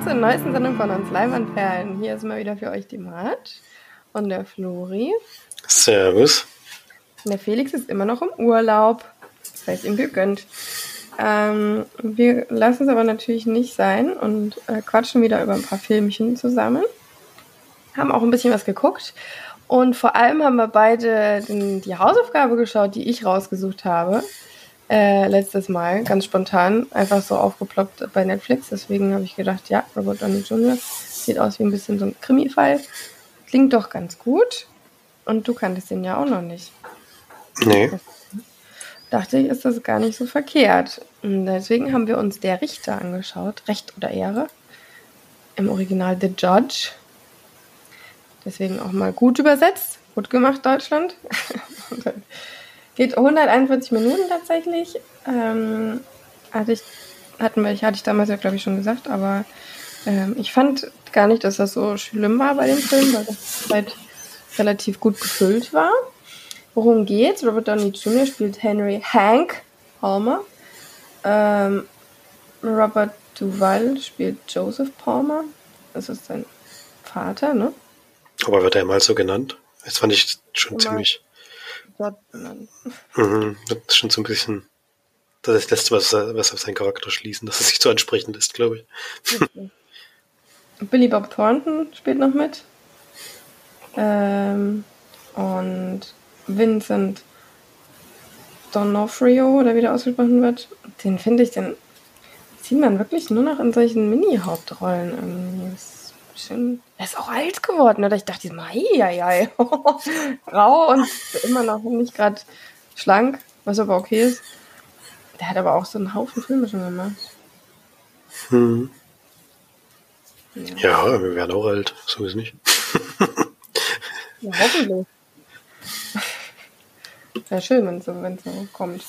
willkommen zur neuesten Sendung von uns Leinwandperlen. Hier ist mal wieder für euch die Mart und der Flori. Servus. Und der Felix ist immer noch im Urlaub. Das heißt, ihm gegönnt. Ähm, wir lassen es aber natürlich nicht sein und äh, quatschen wieder über ein paar Filmchen zusammen. Haben auch ein bisschen was geguckt. Und vor allem haben wir beide den, die Hausaufgabe geschaut, die ich rausgesucht habe. Äh, letztes Mal, ganz spontan, einfach so aufgeploppt bei Netflix. Deswegen habe ich gedacht, ja, Robert Downey Jr. sieht aus wie ein bisschen so ein Krimi-Fall. Klingt doch ganz gut. Und du kanntest den ja auch noch nicht. Nee. Dachte ich, ist das gar nicht so verkehrt. Und deswegen haben wir uns der Richter angeschaut. Recht oder Ehre. Im Original The Judge. Deswegen auch mal gut übersetzt. Gut gemacht, Deutschland. Geht 141 Minuten tatsächlich. Ähm, hatte ich, hatten wir, hatte ich damals ja, glaube ich, schon gesagt, aber ähm, ich fand gar nicht, dass das so schlimm war bei dem Film, weil das halt relativ gut gefüllt war. Worum geht's? Robert Downey Jr. spielt Henry Hank Palmer. Ähm, Robert Duval spielt Joseph Palmer. Das ist sein Vater, ne? Aber wird er mal so genannt? Das fand ich schon Immer ziemlich. Benannt. Mhm, das ist schon so ein bisschen. Das ist das Letzte, was, was auf seinen Charakter schließen, dass es sich so ansprechend ist, glaube ich. Billy Bob Thornton spielt noch mit. Ähm, und Vincent Donofrio, oder wie der ausgesprochen wird, den finde ich, den sieht man wirklich nur noch in solchen Mini-Hauptrollen irgendwie. Bisschen, er ist auch alt geworden, oder? Ich dachte, ja, ja, rau und immer noch nicht gerade schlank, was aber okay ist. Der hat aber auch so einen Haufen Filme schon gemacht. Hm. Ja. ja, wir werden auch alt, so ist nicht. ja, hoffentlich. Wäre schön, wenn es so, so kommt.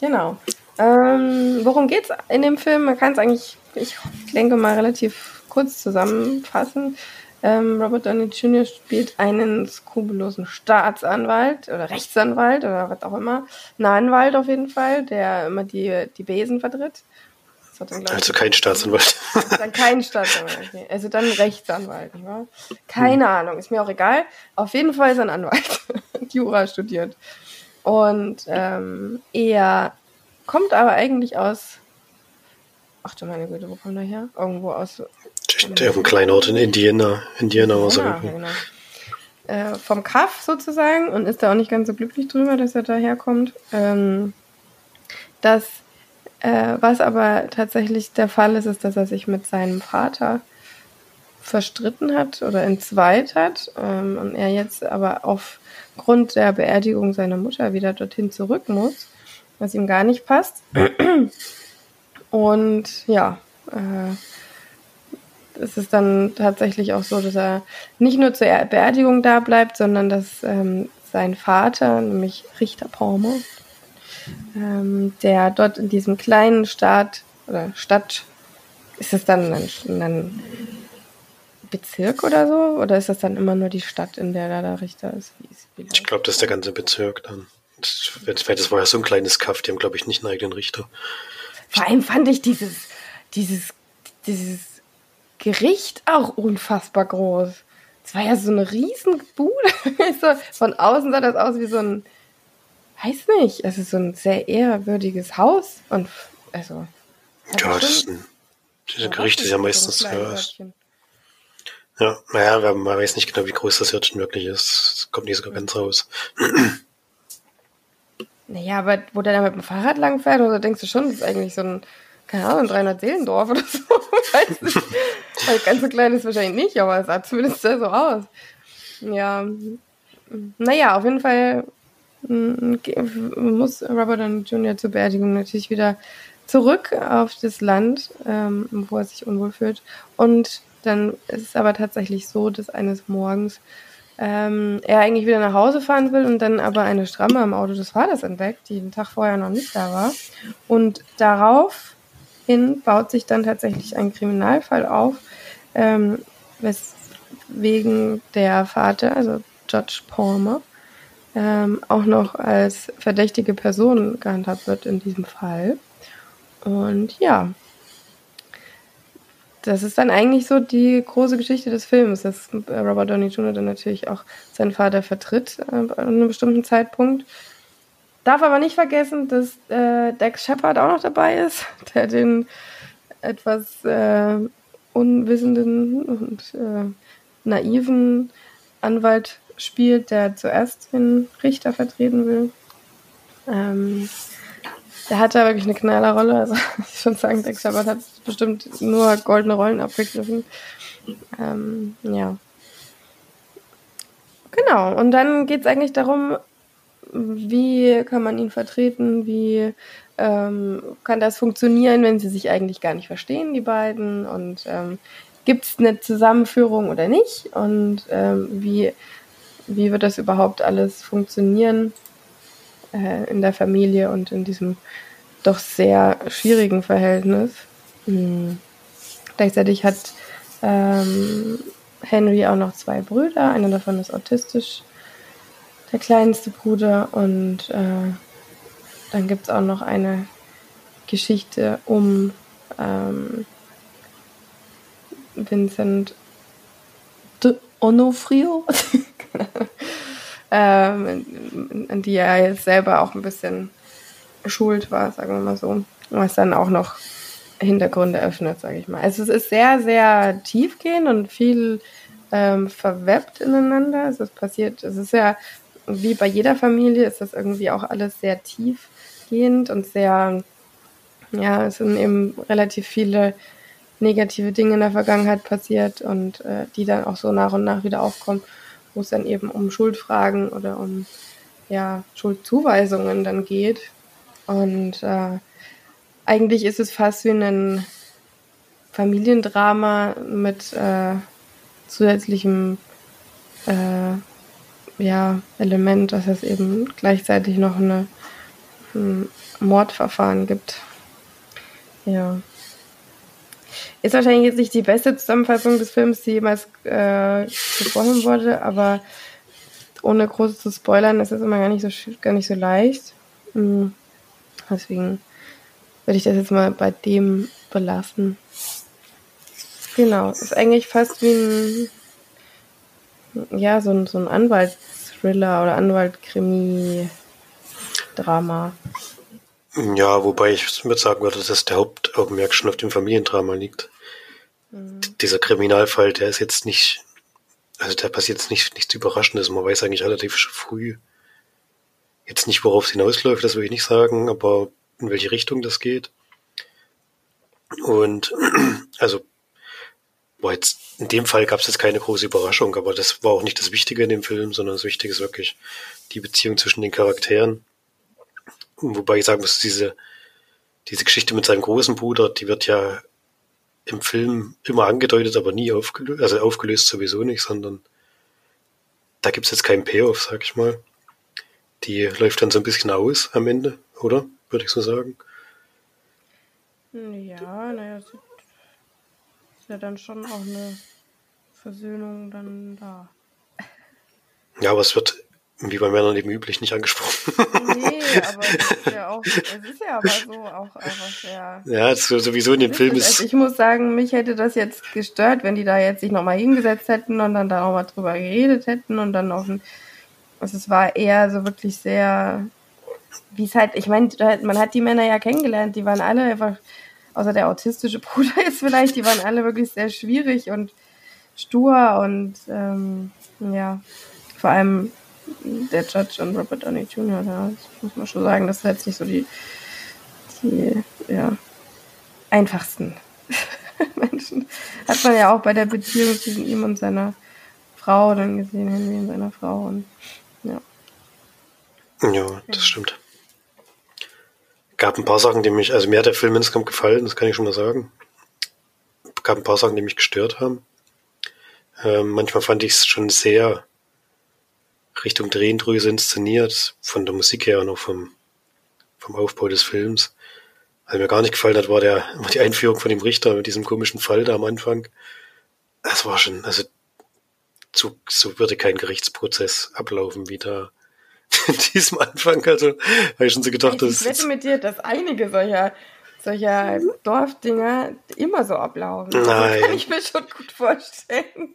Genau. Ähm, worum geht's in dem Film? Man kann es eigentlich, ich denke mal, relativ kurz zusammenfassen. Ähm, Robert Downey Jr. spielt einen skrupellosen Staatsanwalt oder Rechtsanwalt oder was auch immer. Ein Anwalt auf jeden Fall, der immer die, die Besen vertritt. Dann, also kein Staatsanwalt. Dann kein Staatsanwalt. Okay. Also dann Rechtsanwalt. Ja? Keine hm. Ahnung, ist mir auch egal. Auf jeden Fall ist er ein Anwalt. Jura studiert. Und ähm, er kommt aber eigentlich aus. Ach du meine Güte, wo kommt er her? Irgendwo aus. Der auf einem kleinen Ort in Indiana. Indiana war ja, genau. Äh, vom Kaff sozusagen und ist da auch nicht ganz so glücklich drüber, dass er daherkommt. Ähm, das, äh, was aber tatsächlich der Fall ist, ist, dass er sich mit seinem Vater verstritten hat oder entzweit hat ähm, und er jetzt aber auf aufgrund der Beerdigung seiner Mutter wieder dorthin zurück muss, was ihm gar nicht passt. Und ja, äh, es ist dann tatsächlich auch so, dass er nicht nur zur Beerdigung da bleibt, sondern dass ähm, sein Vater, nämlich Richter Palmer, ähm, der dort in diesem kleinen Staat oder Stadt, ist es dann ein, ein Bezirk oder so? Oder ist das dann immer nur die Stadt, in der da der Richter ist? ich glaube, das ist der ganze Bezirk dann. Das, das war ja so ein kleines Kaff, die haben, glaube ich, nicht einen eigenen Richter. Vor allem fand ich dieses, dieses, dieses Gericht auch unfassbar groß. Es war ja so eine riesen Bude. Von außen sah das aus wie so ein, weiß nicht, es ist so ein sehr ehrwürdiges Haus. Und also. Ja, das ist ein, diese Gerichte sind ja meistens so ja, naja, man weiß nicht genau, wie groß das Hirtchen wirklich ist. Das kommt nicht so ganz raus. Naja, aber wo der da mit dem Fahrrad langfährt, oder denkst du schon, das ist eigentlich so ein, keine Ahnung, 300 Seelendorf oder so. weiß nicht. Also ganz so klein ist wahrscheinlich nicht, aber es sah zumindest so aus. Ja, naja, auf jeden Fall mm, muss Robert Downey Jr. zur Beerdigung natürlich wieder zurück auf das Land, ähm, wo er sich unwohl fühlt. Und dann ist es aber tatsächlich so, dass eines Morgens ähm, er eigentlich wieder nach Hause fahren will und dann aber eine Stramme am Auto des Vaters entdeckt, die den Tag vorher noch nicht da war. Und daraufhin baut sich dann tatsächlich ein Kriminalfall auf, ähm, weswegen der Vater, also Judge Palmer, ähm, auch noch als verdächtige Person gehandhabt wird in diesem Fall. Und ja, das ist dann eigentlich so die große Geschichte des Films, dass Robert Downey Jr. dann natürlich auch seinen Vater vertritt äh, an einem bestimmten Zeitpunkt. Darf aber nicht vergessen, dass äh, Dex Shepard auch noch dabei ist, der den etwas äh, unwissenden und äh, naiven Anwalt spielt, der zuerst den Richter vertreten will. Ähm, der hat da wirklich eine Knallerrolle. Also ich schon sagen, Dex Shepard hat bestimmt nur goldene Rollen abgegriffen. Ähm, ja. Genau, und dann geht es eigentlich darum, wie kann man ihn vertreten, wie ähm, kann das funktionieren, wenn sie sich eigentlich gar nicht verstehen, die beiden, und ähm, gibt es eine Zusammenführung oder nicht und ähm, wie, wie wird das überhaupt alles funktionieren äh, in der Familie und in diesem doch sehr schwierigen Verhältnis. Mhm. Gleichzeitig hat ähm, Henry auch noch zwei Brüder, einer davon ist autistisch, der kleinste Bruder und äh, dann gibt es auch noch eine Geschichte um ähm, Vincent Onofrio, ähm, an die er jetzt selber auch ein bisschen schuld war, sagen wir mal so. Was dann auch noch Hintergründe öffnet, sage ich mal. Also es ist sehr, sehr tiefgehend und viel ähm, verwebt ineinander. Also es passiert, es ist ja wie bei jeder Familie ist das irgendwie auch alles sehr tiefgehend und sehr, ja, es sind eben relativ viele negative Dinge in der Vergangenheit passiert und äh, die dann auch so nach und nach wieder aufkommen, wo es dann eben um Schuldfragen oder um ja, Schuldzuweisungen dann geht. Und äh, eigentlich ist es fast wie ein Familiendrama mit äh, zusätzlichem äh, ja, Element, dass es eben gleichzeitig noch eine, ein Mordverfahren gibt. Ja. Ist wahrscheinlich jetzt nicht die beste Zusammenfassung des Films, die jemals äh, gesprochen wurde, aber ohne groß zu spoilern ist es immer gar nicht so, gar nicht so leicht. Mhm. Deswegen würde ich das jetzt mal bei dem belassen. Genau, ist eigentlich fast wie ein ja, so ein, so ein Anwaltsthriller oder Anwaltkrimi-Drama. Ja, wobei ich würde sagen würde, dass der Hauptaugenmerk schon auf dem Familiendrama liegt. Mhm. Dieser Kriminalfall, der ist jetzt nicht, also da passiert jetzt nicht, nichts Überraschendes. Man weiß eigentlich relativ früh, jetzt nicht, worauf es hinausläuft, das will ich nicht sagen, aber in welche Richtung das geht. Und also war jetzt in dem Fall gab es jetzt keine große Überraschung, aber das war auch nicht das Wichtige in dem Film, sondern das Wichtige ist wirklich die Beziehung zwischen den Charakteren. Wobei ich sagen muss, diese, diese Geschichte mit seinem großen Bruder, die wird ja im Film immer angedeutet, aber nie aufgelöst, also aufgelöst sowieso nicht, sondern da gibt's jetzt keinen Payoff, sag ich mal. Die läuft dann so ein bisschen aus am Ende, oder? Würde ich so sagen. Ja, naja, ist ja dann schon auch eine Versöhnung dann da. Ja, aber es wird wie bei Männern eben üblich nicht angesprochen. Nee, aber es ist ja auch, es ist ja aber so auch einfach sehr. Ja, es ist sowieso in dem Film ist. Also ich muss sagen, mich hätte das jetzt gestört, wenn die da jetzt sich nochmal hingesetzt hätten und dann da auch mal drüber geredet hätten und dann auf ein, also es war eher so wirklich sehr, wie es halt, ich meine, man hat die Männer ja kennengelernt, die waren alle einfach außer der autistische Bruder jetzt vielleicht, die waren alle wirklich sehr schwierig und stur und ähm, ja, vor allem der Judge und Robert Downey Jr., ja, das muss man schon sagen, das ist jetzt nicht so die, die ja, einfachsten Menschen. Hat man ja auch bei der Beziehung zwischen ihm und seiner Frau dann gesehen, Henry und seiner Frau und ja. Ja, das stimmt gab ein paar Sachen, die mich, also mir hat der Film insgesamt gefallen, das kann ich schon mal sagen. gab ein paar Sachen, die mich gestört haben. Ähm, manchmal fand ich es schon sehr Richtung Drehendrüse inszeniert, von der Musik her und auch vom, vom Aufbau des Films. Was mir gar nicht gefallen hat, war der, war die Einführung von dem Richter mit diesem komischen Fall da am Anfang. Das war schon, also so, so würde kein Gerichtsprozess ablaufen, wie da in diesem Anfang. Also habe ich schon so gedacht, ich, ich wette mit dir, dass einige solcher solcher Dorfdinger immer so ablaufen. Nein. Das kann ich mir schon gut vorstellen.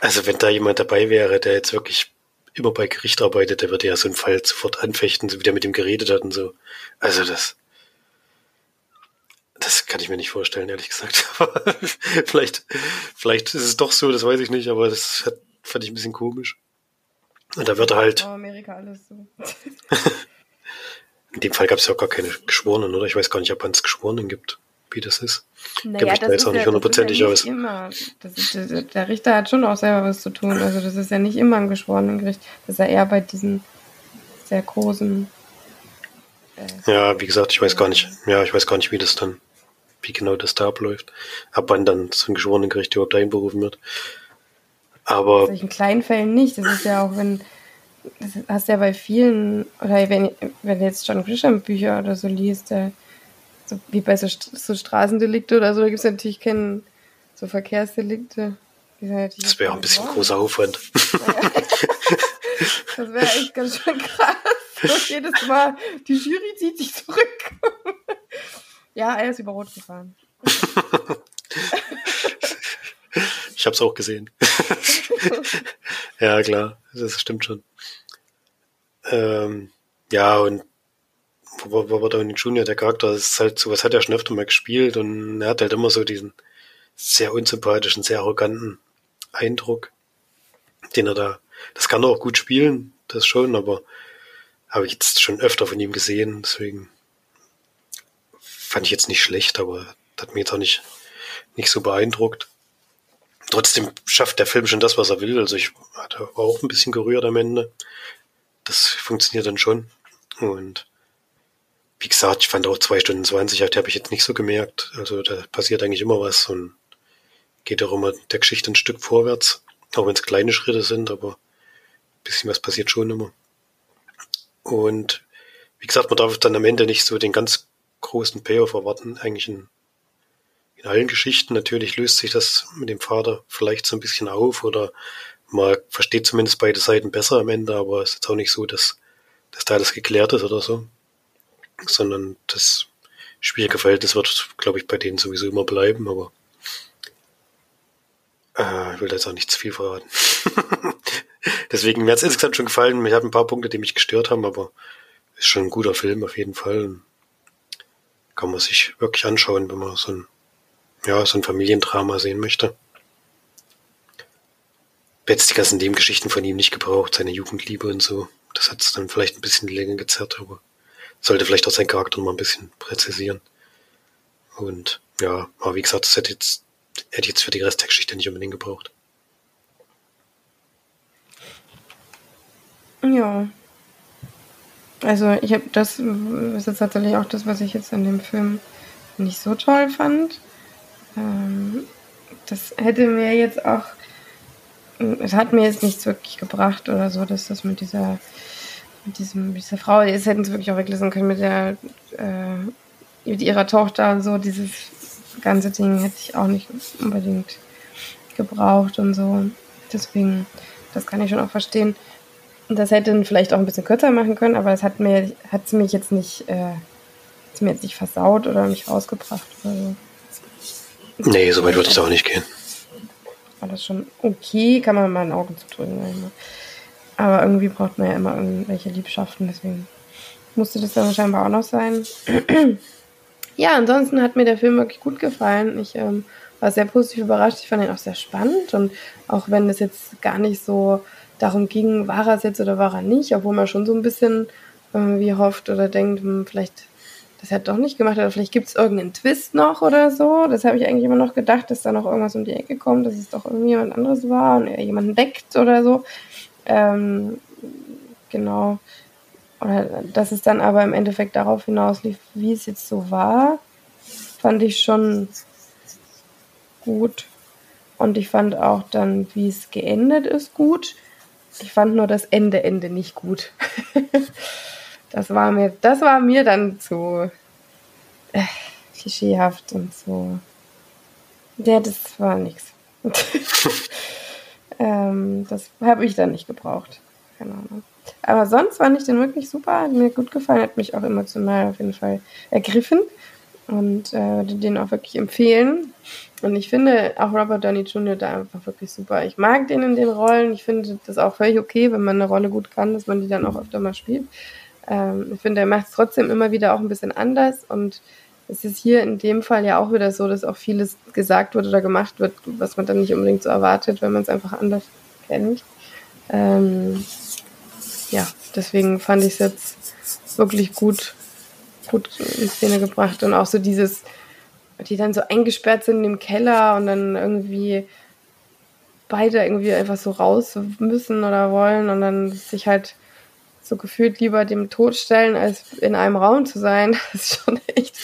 Also wenn da jemand dabei wäre, der jetzt wirklich immer bei Gericht arbeitet, der würde ja so einen Fall sofort anfechten, so wie der mit ihm geredet hat und so. Also das, das kann ich mir nicht vorstellen, ehrlich gesagt. Vielleicht, vielleicht ist es doch so, das weiß ich nicht, aber das hat, fand ich ein bisschen komisch. Und da wird er halt. Oh, Amerika alles so. In dem Fall gab es ja auch gar keine Geschworenen, oder? Ich weiß gar nicht, ob es Geschworenen gibt, wie das ist. Naja, mich da jetzt auch nicht hundertprozentig aus. ja nicht Immer. Ist, der- Richter hat schon auch selber was zu tun. Also das ist ja nicht immer im Geschworenengericht. Das ist ja eher bei diesen sehr großen. Ja, wie gesagt, ich weiß gar nicht, ja, ich weiß gar nicht, wie das dann, wie genau das da abläuft. Ab wann dann so ein Geschworenengericht überhaupt einberufen wird. Aber solchen kleinen Fällen nicht. Das ist ja auch, wenn, das hast du ja bei vielen, oder wenn, wenn du jetzt John Grisham Bücher oder so liest, der, so wie bei so, St- so Straßendelikte oder so, da gibt es natürlich keine so Verkehrsdelikte. Das wäre auch ein bisschen geworden. großer Aufwand. Das wäre echt ganz schön krass. Und jedes Mal, die Jury zieht sich zurück. ja, er ist über Rot gefahren. Ich habe es auch gesehen. ja, klar, das stimmt schon. Ähm, ja, und Robert Downey Jr., der Charakter, ist halt sowas hat er schon öfter mal gespielt und er hat halt immer so diesen sehr unsympathischen, sehr arroganten Eindruck, den er da, das kann er auch gut spielen, das schon, aber habe ich jetzt schon öfter von ihm gesehen, deswegen fand ich jetzt nicht schlecht, aber hat mich jetzt auch nicht, nicht so beeindruckt. Trotzdem schafft der Film schon das, was er will. Also ich war auch ein bisschen gerührt am Ende. Das funktioniert dann schon. Und wie gesagt, ich fand auch zwei Stunden 20, die habe ich jetzt nicht so gemerkt. Also da passiert eigentlich immer was und geht auch immer der Geschichte ein Stück vorwärts. Auch wenn es kleine Schritte sind, aber ein bisschen was passiert schon immer. Und wie gesagt, man darf dann am Ende nicht so den ganz großen Payoff erwarten. Eigentlich in, in allen Geschichten. Natürlich löst sich das mit dem Vater vielleicht so ein bisschen auf oder man versteht zumindest beide Seiten besser am Ende, aber es ist jetzt auch nicht so, dass, dass da alles geklärt ist oder so. Sondern das schwierige Verhältnis wird, glaube ich, bei denen sowieso immer bleiben, aber äh, ich will da jetzt auch nicht zu viel verraten. Deswegen mir hat es insgesamt schon gefallen. Mir hat ein paar Punkte, die mich gestört haben, aber ist schon ein guter Film auf jeden Fall. Kann man sich wirklich anschauen, wenn man so ein, ja, so ein Familiendrama sehen möchte. Jetzt die ganzen Nebengeschichten von ihm nicht gebraucht, seine Jugendliebe und so. Das hat es dann vielleicht ein bisschen die Länge gezerrt, aber sollte vielleicht auch seinen Charakter noch mal ein bisschen präzisieren. Und ja, aber wie gesagt, das hätte jetzt, hätte jetzt für die Rest der Geschichte nicht unbedingt gebraucht. Ja. Also ich habe das ist jetzt tatsächlich auch das, was ich jetzt in dem Film nicht so toll fand. Ähm, das hätte mir jetzt auch, es hat mir jetzt nichts wirklich gebracht oder so, dass das mit dieser, mit diesem, dieser Frau, das hätten sie wirklich auch weglassen können mit der, äh, mit ihrer Tochter und so, dieses ganze Ding hätte ich auch nicht unbedingt gebraucht und so. Deswegen, das kann ich schon auch verstehen. Und das hätte vielleicht auch ein bisschen kürzer machen können, aber es hat mir, hat es mich jetzt nicht, äh, mir jetzt nicht versaut oder mich rausgebracht oder so. Nee, so weit würde ich auch nicht gehen. War das schon okay, kann man mal ein Auge zudrücken. Aber irgendwie braucht man ja immer irgendwelche Liebschaften, deswegen musste das dann scheinbar auch noch sein. ja, ansonsten hat mir der Film wirklich gut gefallen. Ich ähm, war sehr positiv überrascht. Ich fand ihn auch sehr spannend und auch wenn es jetzt gar nicht so darum ging, war er es jetzt oder war er nicht, obwohl man schon so ein bisschen irgendwie hofft oder denkt, hm, vielleicht das hat doch nicht gemacht oder vielleicht gibt es irgendeinen Twist noch oder so. Das habe ich eigentlich immer noch gedacht, dass da noch irgendwas um die Ecke kommt, dass es doch irgendwie jemand anderes war und er jemanden deckt oder so. Ähm, genau. Oder dass es dann aber im Endeffekt darauf hinauslief, wie es jetzt so war, fand ich schon gut. Und ich fand auch dann, wie es geendet ist, gut. Ich fand nur das Ende, Ende nicht gut. das war mir, das war mir dann zu äh, klischeehaft und so. Ja, das war nichts. ähm, das habe ich dann nicht gebraucht. Keine Ahnung. Aber sonst fand ich den wirklich super, hat mir gut gefallen, hat mich auch emotional auf jeden Fall ergriffen. und äh, würde den auch wirklich empfehlen. Und ich finde auch Robert Downey Jr. da einfach wirklich super. Ich mag den in den Rollen. Ich finde das auch völlig okay, wenn man eine Rolle gut kann, dass man die dann auch öfter mal spielt. Ähm, ich finde, er macht es trotzdem immer wieder auch ein bisschen anders und es ist hier in dem Fall ja auch wieder so, dass auch vieles gesagt wird oder gemacht wird, was man dann nicht unbedingt so erwartet, wenn man es einfach anders kennt. Ähm, ja, deswegen fand ich es jetzt wirklich gut, gut in Szene gebracht und auch so dieses, die dann so eingesperrt sind im Keller und dann irgendwie beide irgendwie einfach so raus müssen oder wollen und dann sich halt so gefühlt lieber dem Tod stellen, als in einem Raum zu sein. Das ist schon echt,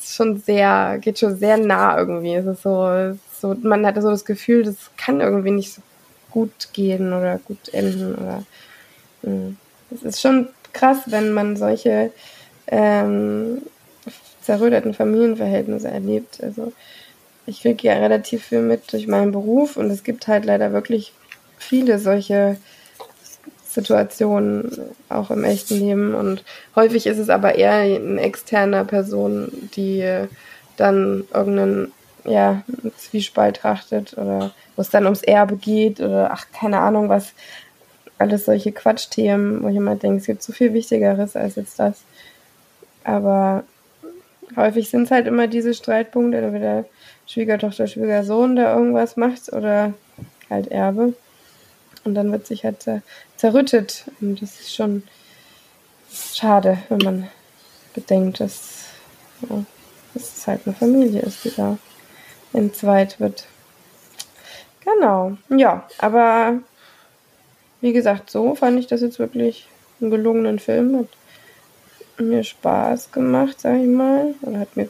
ist schon sehr, geht schon sehr nah irgendwie. Es ist so, so, man hatte so das Gefühl, das kann irgendwie nicht so gut gehen oder gut enden oder, hm. es ist schon krass, wenn man solche ähm, zerrütteten Familienverhältnisse erlebt. Also ich kriege ja relativ viel mit durch meinen Beruf und es gibt halt leider wirklich viele solche Situationen auch im echten Leben und häufig ist es aber eher eine externe Person, die dann irgendeinen ja, Zwiespalt trachtet oder wo es dann ums Erbe geht oder ach, keine Ahnung was, alles solche Quatschthemen, wo ich immer denke, es gibt so viel Wichtigeres als jetzt das. Aber häufig sind es halt immer diese Streitpunkte, entweder Schwiegertochter, Schwiegersohn, der irgendwas macht oder halt Erbe. Und dann wird sich halt zerrüttet. Und das ist schon schade, wenn man bedenkt, dass, ja, dass es halt eine Familie ist, die da entzweit wird. Genau. Ja, aber wie gesagt, so fand ich das jetzt wirklich einen gelungenen Film. Hat mir Spaß gemacht, sag ich mal. Oder hat mir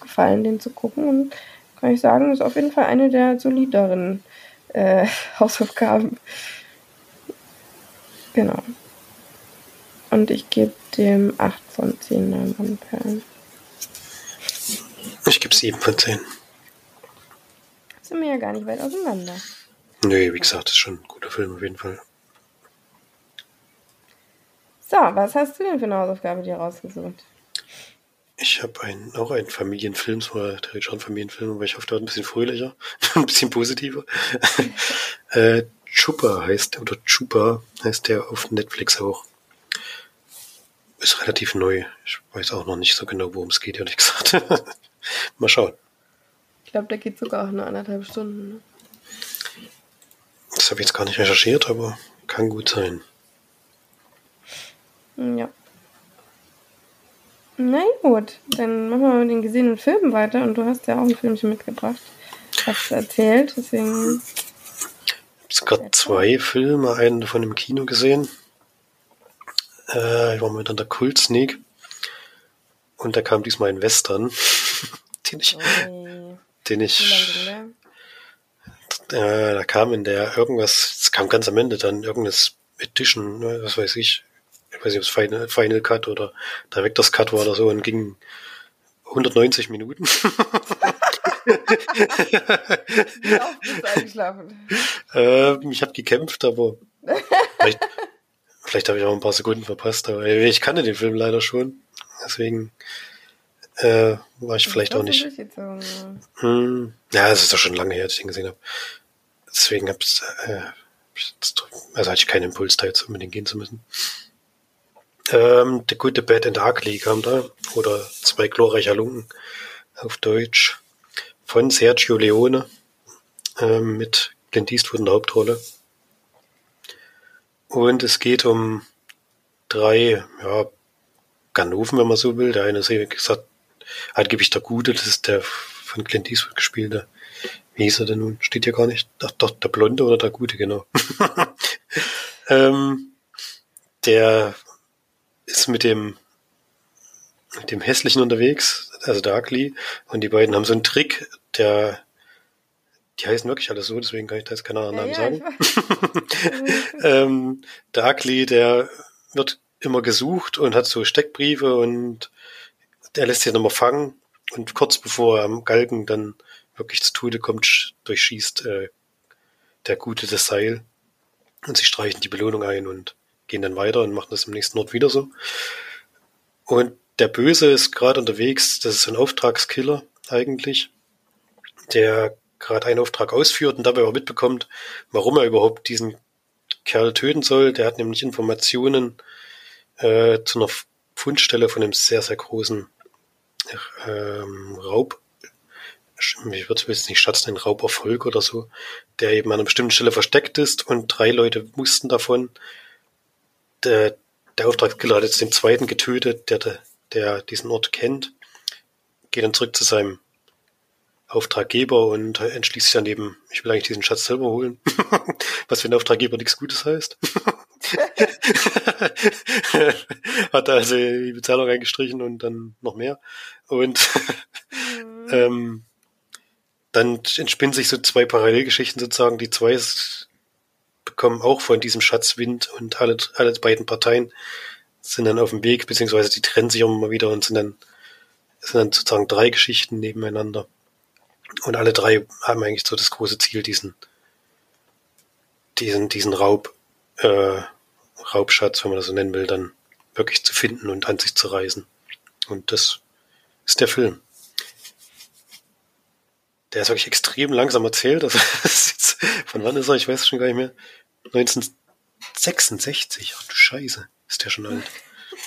gefallen, den zu gucken. Und kann ich sagen, ist auf jeden Fall eine der solideren äh, Hausaufgaben. Genau. Und ich gebe dem 8 von 10 Neumann-Perlen. Ich gebe 7 von 10. Sind wir ja gar nicht weit auseinander. Nö, wie gesagt, das ist schon ein guter Film auf jeden Fall. So, was hast du denn für eine Hausaufgabe dir rausgesucht? Ich habe ein, auch einen Familienfilm, es war theoretisch auch ein Familienfilm, aber ich hoffe, der wird ein bisschen fröhlicher, ein bisschen positiver. äh, Chupa heißt, oder Chupa heißt der auf Netflix auch. Ist relativ neu. Ich weiß auch noch nicht so genau, worum es geht, ehrlich gesagt. Mal schauen. Ich glaube, der geht sogar auch nur anderthalb Stunden. Ne? Das habe ich jetzt gar nicht recherchiert, aber kann gut sein. Ja. Na gut, dann machen wir mit den gesehenen Filmen weiter und du hast ja auch ein Filmchen mitgebracht. Hast erzählt, deswegen. Ich habe gerade zwei Filme, einen davon im Kino gesehen. Äh, ich war mit an der Kult Sneak und da kam diesmal ein Western, den ich, oh. den ich, äh, da kam in der irgendwas, es kam ganz am Ende dann irgendwas Edition, ne, was weiß ich, ich weiß nicht, ob es Final, Final Cut oder Director's Cut war oder so und ging 190 Minuten. Wie oft bist du eingeschlafen? Ähm, ich habe gekämpft, aber vielleicht, vielleicht habe ich auch ein paar Sekunden verpasst. Aber ich kannte den Film leider schon. Deswegen äh, war ich vielleicht auch nicht. Hm, ja, es ist doch schon lange her, dass ich den gesehen habe. Deswegen hab's, äh, also hatte ich keinen Impuls, da jetzt unbedingt gehen zu müssen. Ähm, The Good, The Bad and Ugly kam da. Oder Zwei glorreicher Lunken auf Deutsch. Von Sergio Leone. Ähm, mit Clint Eastwood in der Hauptrolle. Und es geht um drei, ja, Ganoven, wenn man so will. Der eine ist, wie gesagt, angeblich der Gute, das ist der von Clint Eastwood gespielte. Wie hieß er denn nun? Steht hier gar nicht. Ach, doch, der Blonde oder der Gute, genau. ähm, der ist mit dem, mit dem Hässlichen unterwegs, also Darkly, und die beiden haben so einen Trick, der, die heißen wirklich alles so, deswegen kann ich da jetzt keine anderen ja, Namen ja, sagen. ähm, Darkly, der wird immer gesucht und hat so Steckbriefe und der lässt sich nochmal fangen und kurz bevor er am Galgen dann wirklich zu Tode kommt, durchschießt äh, der Gute das Seil und sie streichen die Belohnung ein und gehen dann weiter und machen das im nächsten Ort wieder so. Und der Böse ist gerade unterwegs, das ist ein Auftragskiller eigentlich, der gerade einen Auftrag ausführt und dabei auch mitbekommt, warum er überhaupt diesen Kerl töten soll. Der hat nämlich Informationen äh, zu einer Fundstelle von einem sehr, sehr großen ähm, Raub, ich würde es nicht Schatz, ein Rauberfolg oder so, der eben an einer bestimmten Stelle versteckt ist und drei Leute mussten davon. Der, der Auftragskiller hat jetzt den zweiten getötet, der, der diesen Ort kennt, geht dann zurück zu seinem Auftraggeber und entschließt sich dann eben, ich will eigentlich diesen Schatz selber holen. Was für ein Auftraggeber nichts Gutes heißt. Hat also die Bezahlung eingestrichen und dann noch mehr. Und mhm. ähm, dann entspinnen sich so zwei Parallelgeschichten sozusagen. Die zwei bekommen auch von diesem Schatz Wind und alle, alle beiden Parteien sind dann auf dem Weg, beziehungsweise die trennen sich immer wieder und sind dann, sind dann sozusagen drei Geschichten nebeneinander. Und alle drei haben eigentlich so das große Ziel, diesen, diesen, diesen Raub, äh, Raubschatz, wenn man das so nennen will, dann wirklich zu finden und an sich zu reißen. Und das ist der Film. Der ist wirklich extrem langsam erzählt. Also, von wann ist er? Ich weiß schon gar nicht mehr. 1966. Ach du Scheiße. Ist der schon alt.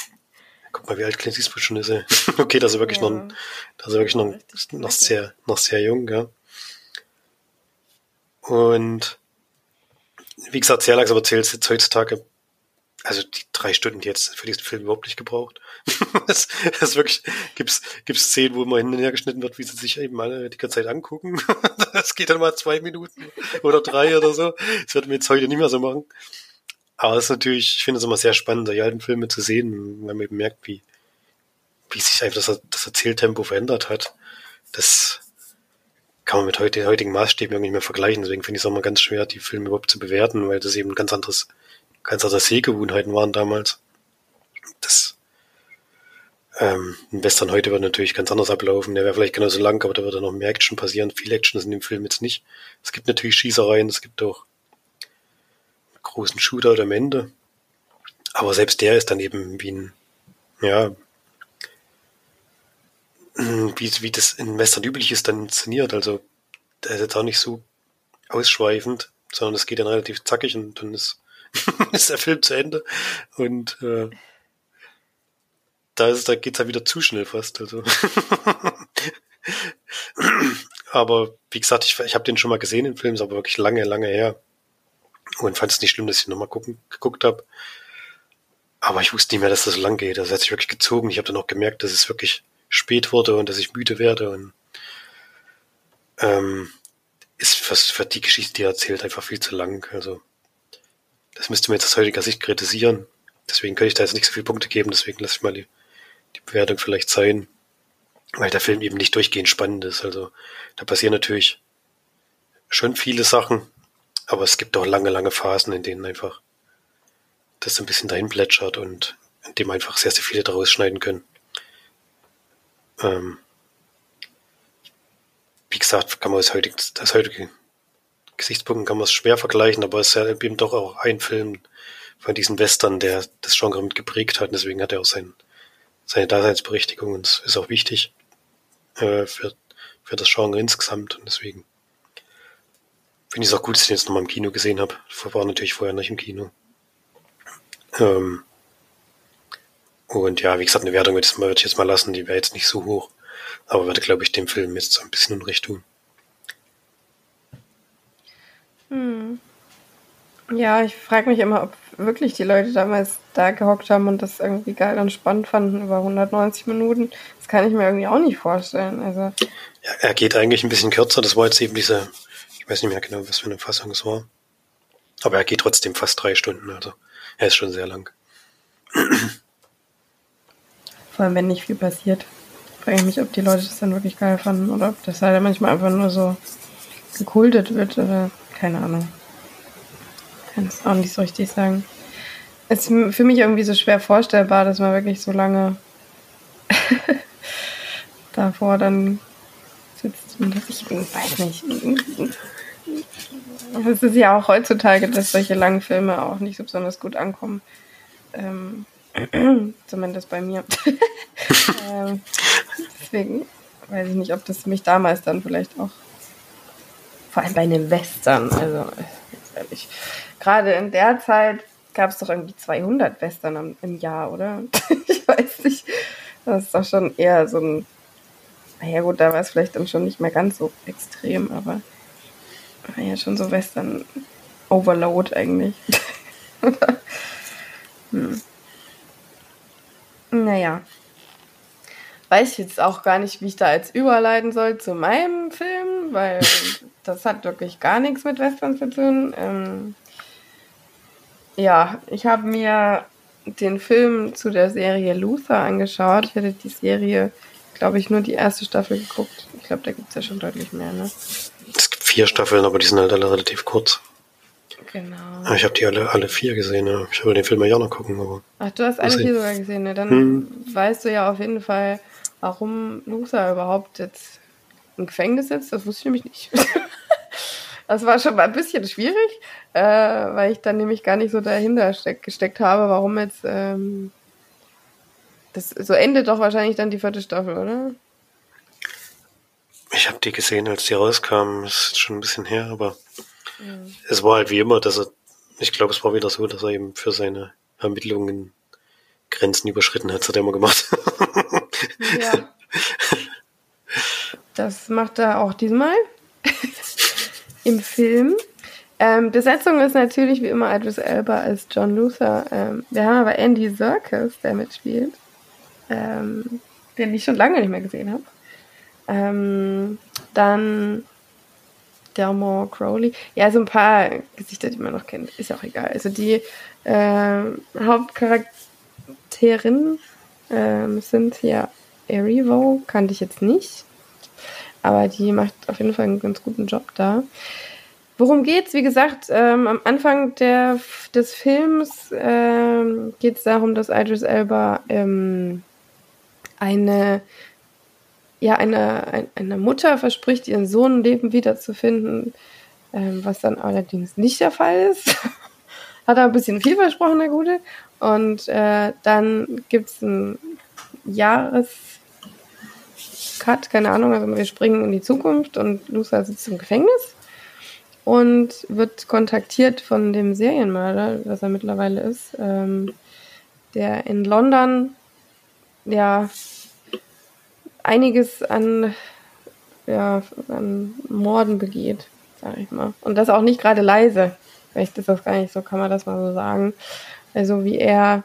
Guck mal, wie alt Clint Eastwood schon ist. Ey. okay, das ist wirklich ja. noch, das ist wirklich noch, noch sehr, noch sehr jung, ja. Und wie gesagt, sehr langsam erzählt es jetzt heutzutage. Also die drei Stunden, die jetzt für diesen Film überhaupt nicht gebraucht. das, das wirklich, gibt's, gibt's Szenen, wo mal hin und her geschnitten wird, wie sie sich eben alle die ganze Zeit angucken. das geht dann mal zwei Minuten oder drei oder so. Das wird mir jetzt heute nicht mehr so machen. Aber es ist natürlich, ich finde es immer sehr spannend, die alten Filme zu sehen, wenn man eben merkt, wie, wie sich einfach das, das Erzähltempo verändert hat. Das kann man mit heute, heutigen Maßstäben irgendwie nicht mehr vergleichen. Deswegen finde ich es auch mal ganz schwer, die Filme überhaupt zu bewerten, weil das eben ganz anderes, ganz andere Sehgewohnheiten waren damals. Das, ähm, ein Western heute wird natürlich ganz anders ablaufen. Der wäre vielleicht genauso lang, aber da würde noch mehr Action passieren. Viel Action ist in dem Film jetzt nicht. Es gibt natürlich Schießereien, es gibt auch großen Shootout am Ende. Aber selbst der ist dann eben wie ein, ja, wie, wie das in Western üblich ist, dann inszeniert. Also, der ist jetzt auch nicht so ausschweifend, sondern es geht dann relativ zackig und dann ist, ist der Film zu Ende. Und äh, da ist da geht's ja wieder zu schnell fast. Also. aber wie gesagt, ich, ich habe den schon mal gesehen in Filmen, ist aber wirklich lange, lange her. Und fand es nicht schlimm, dass ich nochmal geguckt habe. Aber ich wusste nicht mehr, dass das so lang geht. Das hat sich wirklich gezogen. Ich habe dann auch gemerkt, dass es wirklich spät wurde und dass ich müde werde. Und ähm, ist für, für die Geschichte, die er erzählt, einfach viel zu lang. Also das müsste mir jetzt aus heutiger Sicht kritisieren. Deswegen könnte ich da jetzt nicht so viele Punkte geben. Deswegen lasse ich mal die, die Bewertung vielleicht sein. Weil der Film eben nicht durchgehend spannend ist. Also da passieren natürlich schon viele Sachen, aber es gibt auch lange, lange Phasen, in denen einfach das ein bisschen dahin plätschert und in dem einfach sehr, sehr viele daraus schneiden können. Ähm, wie gesagt, kann man aus heutigen, aus heutigen Gesichtspunkten kann man es schwer vergleichen, aber es ist ja eben doch auch ein Film von diesen Western, der das Genre mit geprägt hat. Und deswegen hat er auch sein, seine Daseinsberechtigung und ist auch wichtig äh, für, für das Genre insgesamt. Und deswegen Finde ich es auch gut, dass ich den jetzt nochmal im Kino gesehen habe. War natürlich vorher nicht im Kino. Ähm, und ja, wie gesagt, eine Wertung würde ich jetzt mal lassen, die wäre jetzt nicht so hoch. Aber würde, glaube ich, dem Film jetzt so ein bisschen Unrecht tun. Hm. Ja, ich frage mich immer, ob wirklich die Leute damals da gehockt haben und das irgendwie geil und spannend fanden über 190 Minuten. Das kann ich mir irgendwie auch nicht vorstellen. Also ja, er geht eigentlich ein bisschen kürzer. Das war jetzt eben diese ich weiß nicht mehr genau, was für eine Fassung es war. Aber er geht trotzdem fast drei Stunden, also er ist schon sehr lang. Vor allem, wenn nicht viel passiert. Frage ich mich, ob die Leute das dann wirklich geil fanden oder ob das halt manchmal einfach nur so gekultet wird oder keine Ahnung. Kann es auch nicht so richtig sagen. Es ist für mich irgendwie so schwer vorstellbar, dass man wirklich so lange davor dann sitzt und ich weiß nicht. Es ist ja auch heutzutage, dass solche langen Filme auch nicht so besonders gut ankommen. Ähm, Zumindest bei mir. ähm, deswegen weiß ich nicht, ob das mich damals dann vielleicht auch, vor allem bei einem Western, also ehrlich, gerade in der Zeit gab es doch irgendwie 200 Western im, im Jahr, oder? ich weiß nicht. Das ist doch schon eher so ein, naja gut, da war es vielleicht dann schon nicht mehr ganz so extrem, aber ja schon so Western Overload eigentlich. hm. Naja. Weiß ich jetzt auch gar nicht, wie ich da jetzt überleiten soll zu meinem Film, weil das hat wirklich gar nichts mit Western zu tun. Ähm, ja, ich habe mir den Film zu der Serie Luther angeschaut. Ich hatte die Serie, glaube ich, nur die erste Staffel geguckt. Ich glaube, da gibt es ja schon deutlich mehr, ne? Vier Staffeln, aber die sind halt alle relativ kurz. Genau. Ich habe die alle, alle vier gesehen. Ja. Ich will den Film ja auch noch gucken. Aber Ach, du hast alle vier sogar gesehen. Ne? Dann hm. weißt du ja auf jeden Fall, warum Luther überhaupt jetzt im Gefängnis sitzt. Das wusste ich nämlich nicht. das war schon mal ein bisschen schwierig, äh, weil ich dann nämlich gar nicht so dahinter steck, gesteckt habe, warum jetzt. Ähm, das, so endet doch wahrscheinlich dann die vierte Staffel, oder? Ich habe die gesehen, als die rauskamen. Das ist schon ein bisschen her, aber Mhm. Es war halt wie immer, dass er, ich glaube, es war wieder so, dass er eben für seine Ermittlungen Grenzen überschritten hat, das hat er immer gemacht. ja. Das macht er auch diesmal im Film. Ähm, Besetzung ist natürlich wie immer Idris Elba als John Luther. Ähm, wir haben aber Andy Serkis, der mitspielt, ähm, den ich schon lange nicht mehr gesehen habe. Ähm, dann Delmore Crowley. Ja, so ein paar Gesichter, die man noch kennt. Ist auch egal. Also die äh, Hauptcharakterinnen äh, ja Erivo, kannte ich jetzt nicht. Aber die macht auf jeden Fall einen ganz guten Job da. Worum geht's? Wie gesagt, ähm, am Anfang der, des Films ähm, geht es darum, dass Idris Elba ähm, eine ja, eine, eine Mutter verspricht, ihren Sohn Leben wiederzufinden, ähm, was dann allerdings nicht der Fall ist. Hat er ein bisschen viel versprochen, der Gute. Und äh, dann gibt es einen Jahrescut, keine Ahnung, also wir springen in die Zukunft und Lusa sitzt im Gefängnis und wird kontaktiert von dem Serienmörder, was er mittlerweile ist, ähm, der in London ja einiges an, ja, an Morden begeht, sag ich mal. Und das auch nicht gerade leise. Vielleicht ist das gar nicht so, kann man das mal so sagen. Also wie er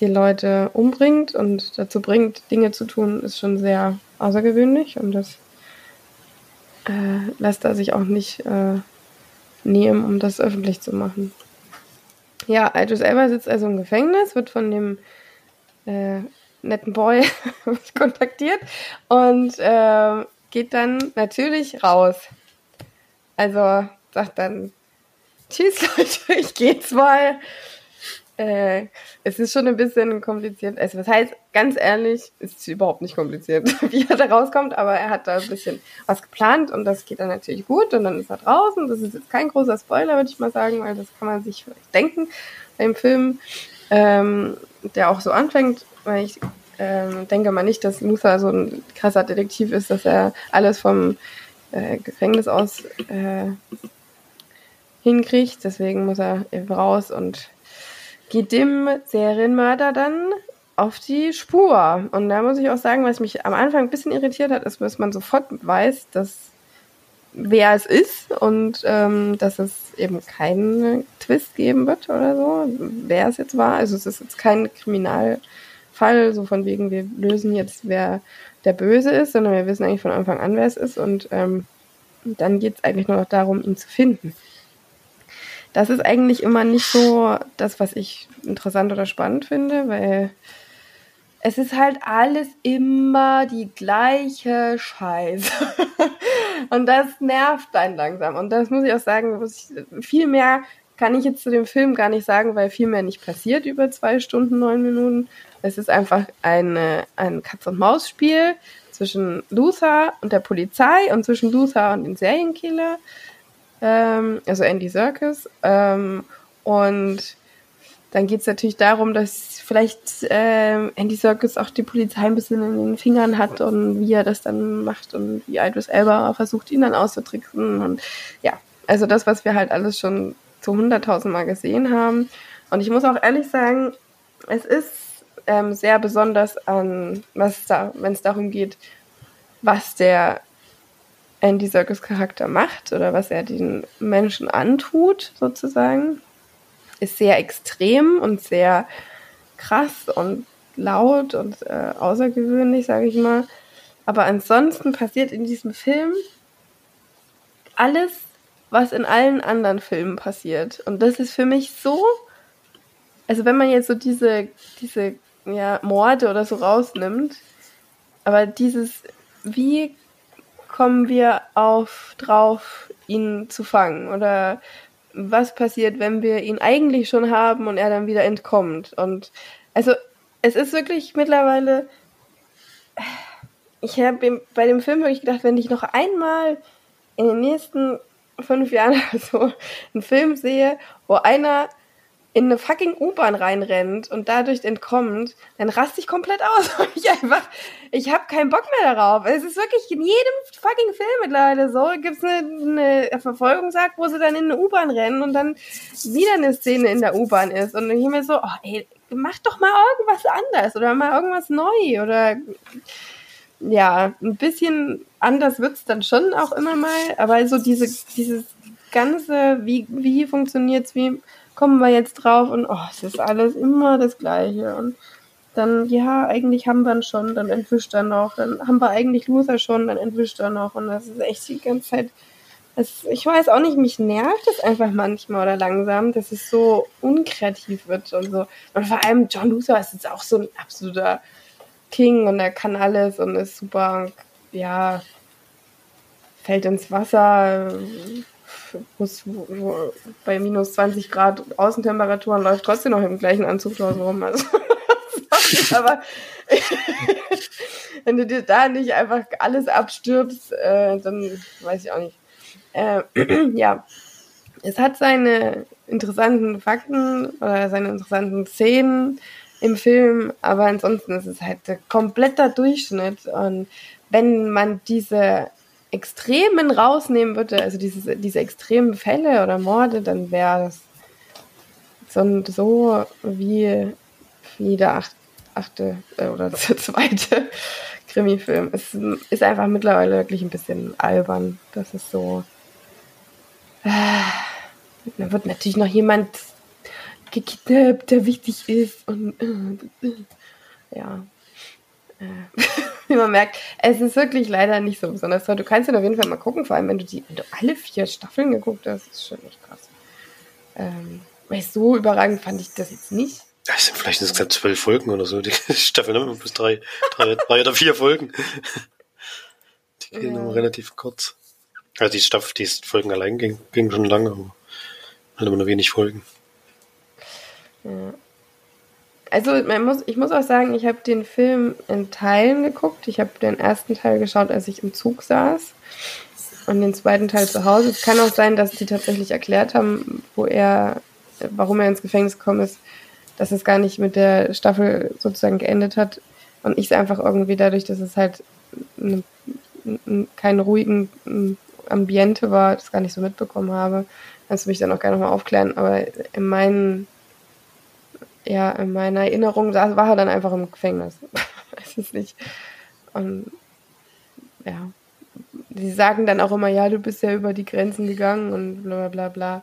die Leute umbringt und dazu bringt, Dinge zu tun, ist schon sehr außergewöhnlich und das äh, lässt er sich auch nicht äh, nehmen, um das öffentlich zu machen. Ja, Idris Elba sitzt also im Gefängnis, wird von dem äh, netten Boy kontaktiert und äh, geht dann natürlich raus. Also sagt dann, tschüss Leute, ich gehe jetzt mal. Äh, es ist schon ein bisschen kompliziert. Also was heißt, ganz ehrlich, ist überhaupt nicht kompliziert, wie er da rauskommt, aber er hat da ein bisschen was geplant und das geht dann natürlich gut und dann ist er draußen. Das ist jetzt kein großer Spoiler, würde ich mal sagen, weil das kann man sich vielleicht denken beim Film, ähm, der auch so anfängt weil ich ähm, denke mal nicht, dass Luther so ein krasser Detektiv ist, dass er alles vom äh, Gefängnis aus äh, hinkriegt. Deswegen muss er eben raus und geht dem Serienmörder dann auf die Spur. Und da muss ich auch sagen, was mich am Anfang ein bisschen irritiert hat, ist, dass man sofort weiß, dass wer es ist und ähm, dass es eben keinen Twist geben wird oder so, wer es jetzt war. Also es ist jetzt kein Kriminal Fall, so von wegen, wir lösen jetzt, wer der Böse ist, sondern wir wissen eigentlich von Anfang an, wer es ist und ähm, dann geht es eigentlich nur noch darum, ihn zu finden. Das ist eigentlich immer nicht so das, was ich interessant oder spannend finde, weil es ist halt alles immer die gleiche Scheiße. und das nervt einen langsam. Und das muss ich auch sagen, ich, viel mehr kann ich jetzt zu dem Film gar nicht sagen, weil viel mehr nicht passiert über zwei Stunden, neun Minuten. Es ist einfach eine, ein Katz-und-Maus-Spiel zwischen Luther und der Polizei und zwischen Luther und den Serienkiller, ähm, also Andy Serkis. Ähm, und dann geht es natürlich darum, dass vielleicht äh, Andy Serkis auch die Polizei ein bisschen in den Fingern hat und wie er das dann macht und wie Idris Elba versucht, ihn dann auszutricksen. Und ja, also das, was wir halt alles schon zu hunderttausend Mal gesehen haben. Und ich muss auch ehrlich sagen, es ist ähm, sehr besonders an, was da, wenn es darum geht, was der Andy Serkis Charakter macht oder was er den Menschen antut, sozusagen ist sehr extrem und sehr krass und laut und äh, außergewöhnlich, sage ich mal. Aber ansonsten passiert in diesem Film alles, was in allen anderen Filmen passiert. Und das ist für mich so, also wenn man jetzt so diese, diese ja, Morde oder so rausnimmt, aber dieses, wie kommen wir auf drauf, ihn zu fangen? Oder was passiert, wenn wir ihn eigentlich schon haben und er dann wieder entkommt. Und also es ist wirklich mittlerweile. Ich habe bei dem Film wirklich gedacht, wenn ich noch einmal in den nächsten fünf Jahren so einen Film sehe, wo einer in eine fucking U-Bahn reinrennt und dadurch entkommt, dann raste ich komplett aus. ich einfach, ich habe keinen Bock mehr darauf. Es ist wirklich in jedem fucking Film mittlerweile so. Gibt es eine, eine Verfolgungsjagd, wo sie dann in eine U-Bahn rennen und dann wieder eine Szene in der U-Bahn ist. Und ich mir so, oh, ey, mach doch mal irgendwas anders oder mal irgendwas neu oder ja, ein bisschen anders wird's dann schon auch immer mal, aber so diese, dieses ganze, wie, wie funktioniert's, wie kommen wir jetzt drauf und oh, es ist alles immer das Gleiche. Und dann, ja, eigentlich haben wir ihn schon, dann entwischt er noch, dann haben wir eigentlich Luther schon, dann entwischt er noch. Und das ist echt die ganze Zeit. Das, ich weiß auch nicht, mich nervt das einfach manchmal oder langsam, dass es so unkreativ wird und so. Und vor allem John Luther ist jetzt auch so ein absoluter King und er kann alles und ist super, ja, fällt ins Wasser, muss bei minus 20 Grad Außentemperaturen läuft trotzdem noch im gleichen Anzug draußen rum. Also, aber wenn du dir da nicht einfach alles abstirbst, äh, dann weiß ich auch nicht. Äh, ja, es hat seine interessanten Fakten oder seine interessanten Szenen im Film, aber ansonsten ist es halt kompletter Durchschnitt. Und wenn man diese Extremen rausnehmen würde, also diese, diese extremen Fälle oder Morde, dann wäre das so, so wie, wie der acht, achte äh, oder der zweite Krimi-Film. Es ist einfach mittlerweile wirklich ein bisschen albern. Das ist so. Äh, da wird natürlich noch jemand gekidnappt, der wichtig ist und äh, ja. Wie man merkt, es ist wirklich leider nicht so besonders toll. Du kannst ihn auf jeden Fall mal gucken, vor allem wenn du die, wenn du alle vier Staffeln geguckt hast, ist schon echt krass. Ähm, weil so überragend fand ich das jetzt nicht. Das sind vielleicht insgesamt zwölf Folgen oder so. Die Staffeln haben bis drei, drei, drei oder vier Folgen. Die gehen ja. nur relativ kurz. Also die Staffel, die Folgen allein ging, ging schon lange, aber halt immer nur wenig Folgen. Ja also man muss, ich muss auch sagen, ich habe den Film in Teilen geguckt. Ich habe den ersten Teil geschaut, als ich im Zug saß und den zweiten Teil zu Hause. Es kann auch sein, dass die tatsächlich erklärt haben, wo er, warum er ins Gefängnis gekommen ist, dass es gar nicht mit der Staffel sozusagen geendet hat und ich es einfach irgendwie dadurch, dass es halt eine, kein ruhigen Ambiente war, das gar nicht so mitbekommen habe. Kannst du mich dann auch gerne nochmal aufklären, aber in meinen ja, in meiner Erinnerung da war er dann einfach im Gefängnis. Weiß es nicht. Und ja, die sagen dann auch immer, ja, du bist ja über die Grenzen gegangen und bla bla bla.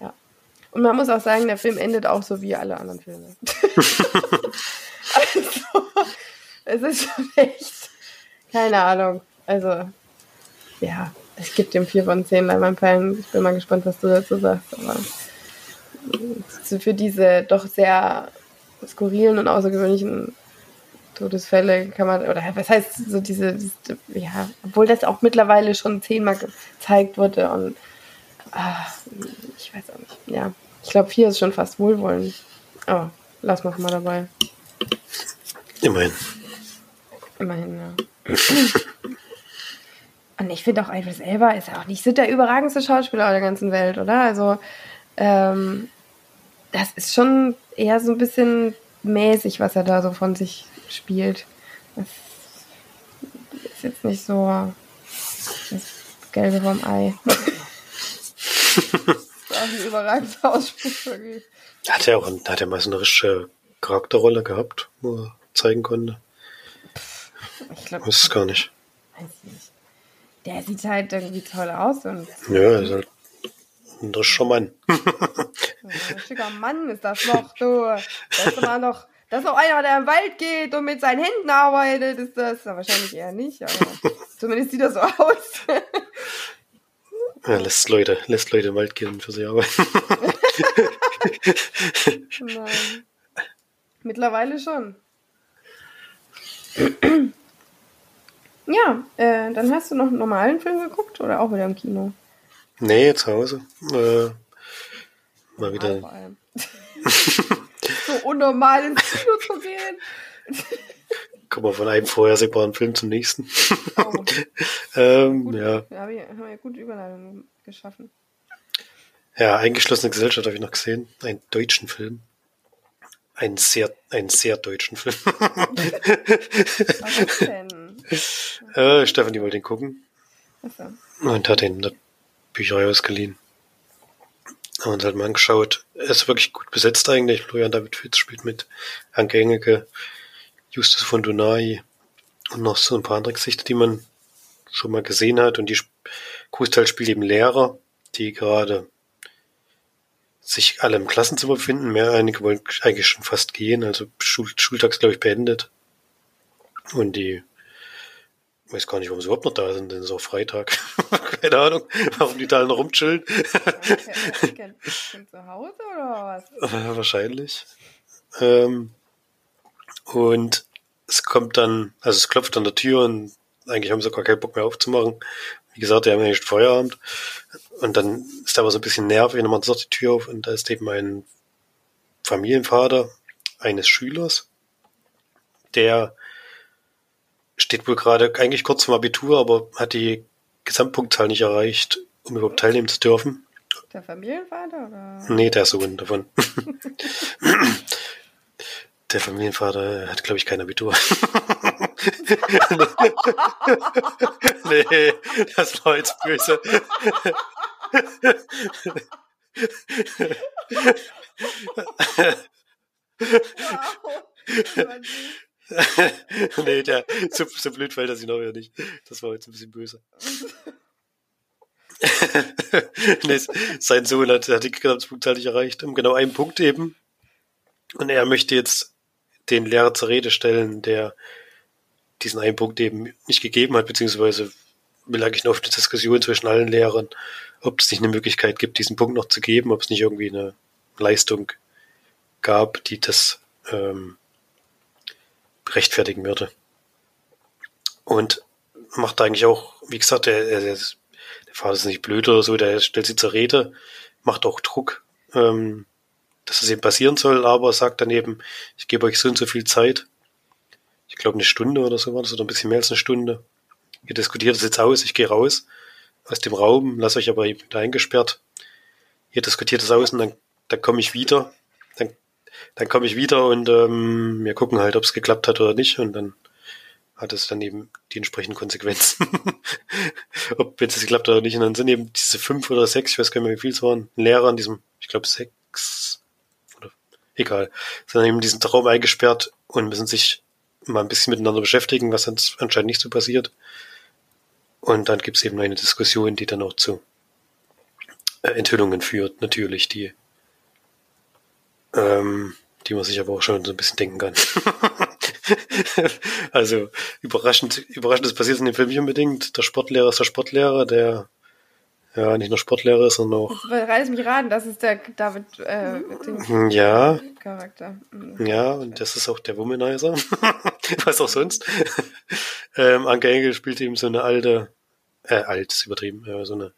Ja. Und man muss auch sagen, der Film endet auch so wie alle anderen Filme. also, es ist schon echt, keine Ahnung. Also, ja, ich gebe dem 4 von 10 Leinwandperlen. Ich bin mal gespannt, was du dazu sagst. Aber für diese doch sehr skurrilen und außergewöhnlichen Todesfälle kann man, oder was heißt so diese, diese ja, obwohl das auch mittlerweile schon zehnmal gezeigt wurde und ah, ich weiß auch nicht. Ja, ich glaube, vier ist schon fast wohlwollend. Aber lass mal mal dabei. Immerhin. Immerhin, ja. und ich finde auch Idris Elba ist ja auch nicht so der überragendste Schauspieler der ganzen Welt, oder? Also, ähm, das ist schon eher so ein bisschen mäßig, was er da so von sich spielt. Das ist jetzt nicht so das Gelbe vom Ei. das auch ein überragender Ausspruch irgendwie. Hat er auch hat er mal so eine richtige Charakterrolle gehabt, wo er zeigen konnte? Ich glaube. Weiß es gar nicht. Weiß nicht. Der sieht halt irgendwie toll aus und. Ja, er ist halt ein richtiger Mann. ein richtiger Mann ist das noch, du. Das ist immer noch. Das ist noch einer, der im Wald geht und mit seinen Händen arbeitet, ist das. Wahrscheinlich eher nicht, aber zumindest sieht das so aus. Ja, lässt Leute, lässt Leute im Wald gehen und für sie arbeiten. Nein. Mittlerweile schon. ja, äh, dann hast du noch einen normalen Film geguckt oder auch wieder im Kino? Nee, zu Hause. Äh, mal wieder. so unnormal ins Kino zu gehen. Kommen wir von einem vorhersehbaren Film zum nächsten. Oh. ähm, gut, ja. ja. Haben wir, haben wir gute Überleitung geschaffen. Ja, eingeschlossene Gesellschaft habe ich noch gesehen. Einen deutschen Film. Einen sehr, einen sehr deutschen Film. Was denn? äh, Stefanie wollte ihn gucken. So. Und hat ihn Bücherei ausgeliehen. Haben uns halt mal angeschaut. Er ist wirklich gut besetzt eigentlich. Florian David Fitz spielt mit. Anke Engeke, Justus von Donai und noch so ein paar andere Gesichter, die man schon mal gesehen hat. Und die Großteil spielt eben Lehrer, die gerade sich alle im Klassenzimmer befinden. Mehr einige wollen eigentlich schon fast gehen, also Schul Schultags, glaube ich, beendet. Und die, ich weiß gar nicht, warum sie überhaupt noch da sind, denn es ist auch Freitag. Keine Ahnung, warum die da noch rumchillen. Zu Hause oder was? Wahrscheinlich. Ähm, und es kommt dann, also es klopft an der Tür und eigentlich haben sie gar keinen Bock mehr aufzumachen. Wie gesagt, die haben ja nicht Feierabend. Und dann ist aber so ein bisschen nervig, wenn man sagt die Tür auf und da ist eben ein Familienvater eines Schülers, der steht wohl gerade eigentlich kurz vom Abitur, aber hat die Gesamtpunktzahl nicht erreicht, um überhaupt teilnehmen zu dürfen. Der Familienvater oder? Nee, der Sohn davon. der Familienvater hat, glaube ich, kein Abitur. nee, das war jetzt böse. nee, der, so, so blöd fällt er sich noch ja nicht. Das war jetzt ein bisschen böse. nee, sein Sohn hat, hat die Gesamtpunktzahl nicht erreicht, um genau einen Punkt eben. Und er möchte jetzt den Lehrer zur Rede stellen, der diesen einen Punkt eben nicht gegeben hat, beziehungsweise will eigentlich eine Diskussion zwischen allen Lehrern, ob es nicht eine Möglichkeit gibt, diesen Punkt noch zu geben, ob es nicht irgendwie eine Leistung gab, die das ähm, rechtfertigen würde. Und macht eigentlich auch, wie gesagt, der, der, der Vater ist nicht blöd oder so, der stellt sie zur Rede, macht auch Druck, ähm, dass es eben passieren soll, aber sagt dann eben, ich gebe euch so und so viel Zeit, ich glaube eine Stunde oder so war das, oder ein bisschen mehr als eine Stunde. Ihr diskutiert es jetzt aus, ich gehe raus aus dem Raum, lasse euch aber da eingesperrt. Ihr diskutiert es aus und dann, dann komme ich wieder. Dann, komme ich wieder und ähm, wir gucken halt, ob es geklappt hat oder nicht. Und dann hat es dann eben die entsprechenden Konsequenzen. ob jetzt es geklappt hat oder nicht. Und dann sind eben diese fünf oder sechs, ich weiß gar nicht mehr, wie viel es waren, Lehrer an diesem, ich glaube sechs, oder egal, sind dann eben in diesen Raum eingesperrt und müssen sich mal ein bisschen miteinander beschäftigen, was anscheinend nicht so passiert. Und dann gibt es eben eine Diskussion, die dann auch zu äh, Enthüllungen führt, natürlich, die, ähm, die man sich aber auch schon so ein bisschen denken kann. also überraschend, überraschend, das passiert in dem Film nicht unbedingt. Der Sportlehrer ist der Sportlehrer, der ja, nicht nur Sportlehrer, sondern auch. Reiß mich raten, das ist der David äh, ja. Charakter. Mhm. Ja, und das ist auch der Womanizer. Was auch sonst. ähm, Anke Engel spielt eben so eine alte, äh, alt ist übertrieben, äh, so eine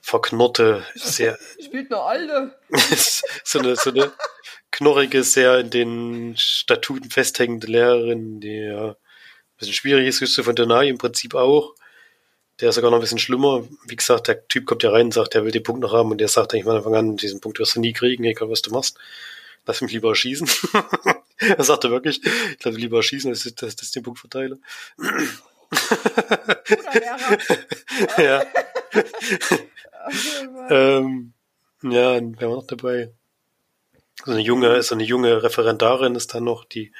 verknorrte, sehr. Spielt eine alte. so eine, so eine knorrige, sehr in den Statuten festhängende Lehrerin, die ja ein bisschen schwierig ist, Justus von Donai im Prinzip auch. Der ist sogar noch ein bisschen schlimmer. Wie gesagt, der Typ kommt ja rein und sagt, er will den Punkt noch haben und der sagt eigentlich von Anfang an, diesen Punkt wirst du nie kriegen, egal was du machst. lass mich lieber erschießen. er sagte wirklich, ich glaube, lieber erschießen, als dass das den Punkt verteile. ja. Ähm, ja, wer war noch dabei? So eine junge, so eine junge Referendarin ist dann noch, die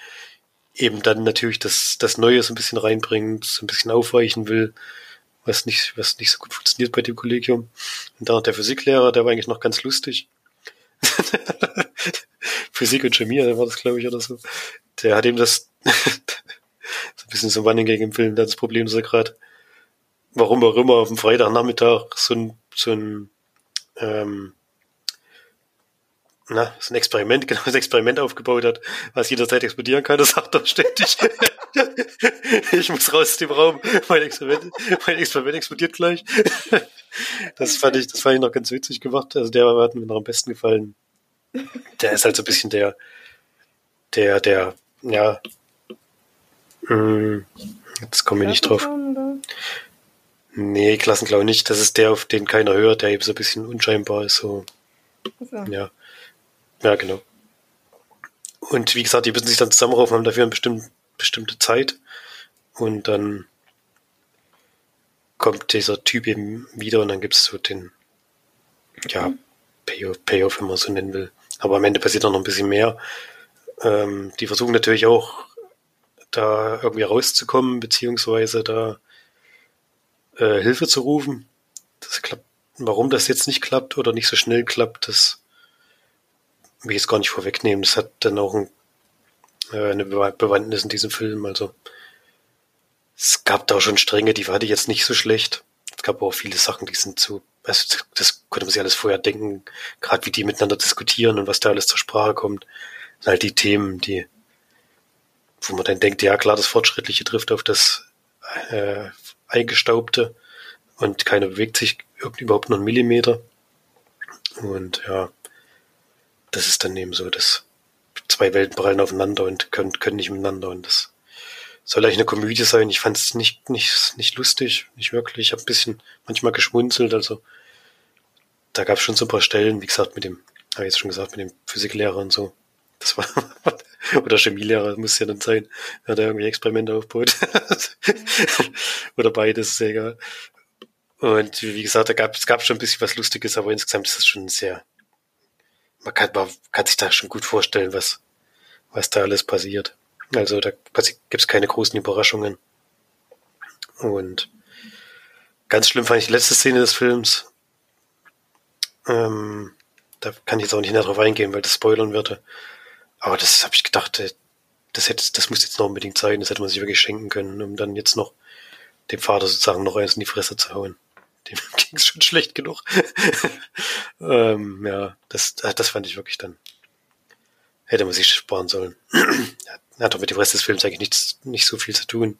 eben dann natürlich das, das Neue so ein bisschen reinbringt, so ein bisschen aufweichen will, was nicht, was nicht so gut funktioniert bei dem Kollegium. Und dann noch der Physiklehrer, der war eigentlich noch ganz lustig. Physik und Chemie, war das, glaube ich, oder so. Der hat ihm das so ein bisschen so Running gegen im Film, das Problem ist er gerade, warum auch immer auf dem Freitagnachmittag so ein, so ein ähm, na, so ein Experiment, genau, das Experiment aufgebaut hat, was jederzeit explodieren kann, das sagt er ständig. ich muss raus aus dem Raum, mein Experiment, mein Experiment explodiert gleich. das fand ich, das fand ich noch ganz witzig gemacht. Also der hat mir noch am besten gefallen. Der ist halt so ein bisschen der, der, der, ja, mh, hm, jetzt komme ich nicht drauf. Nee, Klassenklau nicht. Das ist der, auf den keiner hört, der eben so ein bisschen unscheinbar ist, so. so. Ja. Ja, genau. Und wie gesagt, die müssen sich dann zusammenraufen, haben dafür eine bestimmte, bestimmte Zeit. Und dann kommt dieser Typ eben wieder und dann gibt es so den, ja, Payoff, Payoff, wenn man so nennen will. Aber am Ende passiert auch noch ein bisschen mehr. Ähm, die versuchen natürlich auch, da irgendwie rauszukommen, beziehungsweise da äh, Hilfe zu rufen. Das klappt. Warum das jetzt nicht klappt oder nicht so schnell klappt, das will ich jetzt gar nicht vorwegnehmen. Das hat dann auch ein, äh, eine Bewandtnis in diesem Film. Also es gab da auch schon Stränge, die fand ich jetzt nicht so schlecht. Es gab auch viele Sachen, die sind zu, also das konnte man sich alles vorher denken, gerade wie die miteinander diskutieren und was da alles zur Sprache kommt. Das halt die Themen, die, wo man dann denkt, ja klar, das Fortschrittliche trifft auf das äh, Eingestaubte und keiner bewegt sich überhaupt nur einen Millimeter. Und ja, das ist dann eben so, dass zwei Welten prallen aufeinander und können, können nicht miteinander und das soll eigentlich eine Komödie sein. Ich fand es nicht, nicht, nicht lustig, nicht wirklich. Ich habe ein bisschen manchmal geschmunzelt, also da gab es schon so ein paar Stellen, wie gesagt, mit dem, habe ich jetzt schon gesagt, mit dem Physiklehrer und so. Das war, oder Chemielehrer muss ja dann sein, wer da irgendwie Experimente aufbaut. oder beides, ist egal. Und wie gesagt, da gab es gab schon ein bisschen was Lustiges, aber insgesamt ist das schon sehr, man kann, man kann sich da schon gut vorstellen, was, was da alles passiert. Also da gibt es keine großen Überraschungen. Und ganz schlimm fand ich die letzte Szene des Films. Ähm, da kann ich jetzt auch nicht näher drauf eingehen, weil das spoilern würde. Aber das habe ich gedacht, äh, das hätte, das muss jetzt noch unbedingt sein. Das hätte man sich wirklich schenken können, um dann jetzt noch dem Vater sozusagen noch eins in die Fresse zu hauen dem ging es schon schlecht genug. ähm, ja, das, äh, das fand ich wirklich dann. Hätte man sich sparen sollen. hat doch mit dem Rest des Films eigentlich nichts, nicht so viel zu tun.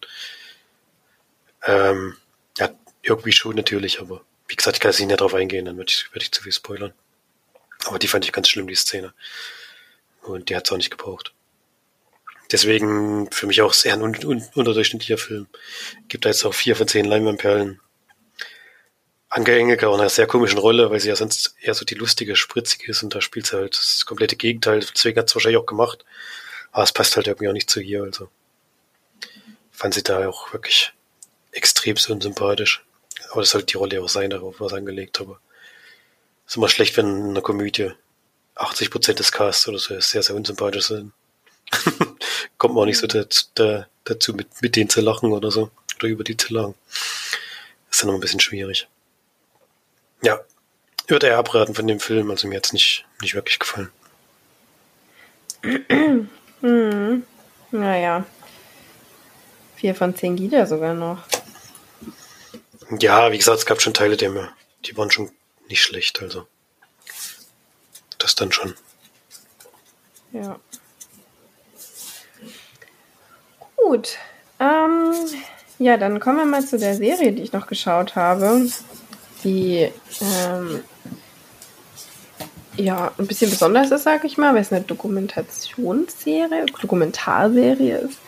Ähm, ja, irgendwie schon natürlich, aber wie gesagt, ich kann jetzt nicht drauf eingehen, dann würde ich, würde ich zu viel spoilern. Aber die fand ich ganz schlimm, die Szene. Und die hat es auch nicht gebraucht. Deswegen für mich auch sehr ein un un unterdurchschnittlicher Film. Gibt da jetzt auch vier von zehn Leinwandperlen. Anke Engelke auch einer sehr komischen Rolle, weil sie ja sonst eher so die lustige, spritzige ist und da spielt sie halt das komplette Gegenteil. Deswegen hat es wahrscheinlich auch gemacht. Aber es passt halt irgendwie auch nicht zu ihr. Also fand sie da auch wirklich extrem unsympathisch. Aber das sollte die Rolle auch sein, darauf was angelegt. Aber ist immer schlecht, wenn in einer Komödie 80 Prozent des Casts oder so sehr, sehr unsympathisch sind. Kommt man auch nicht so dazu, dazu mit, mit denen zu lachen oder so. Oder über die zu lachen. Das ist dann immer ein bisschen schwierig. Ja, würde er abraten von dem Film. Also mir hat es nicht, nicht wirklich gefallen. hm. Naja. Vier von zehn ja sogar noch. Ja, wie gesagt, es gab schon Teile, die, mir, die waren schon nicht schlecht. Also das dann schon. Ja. Gut. Ähm, ja, dann kommen wir mal zu der Serie, die ich noch geschaut habe die ähm, ja ein bisschen besonders ist, sage ich mal, weil es eine Dokumentationsserie, Dokumentarserie ist.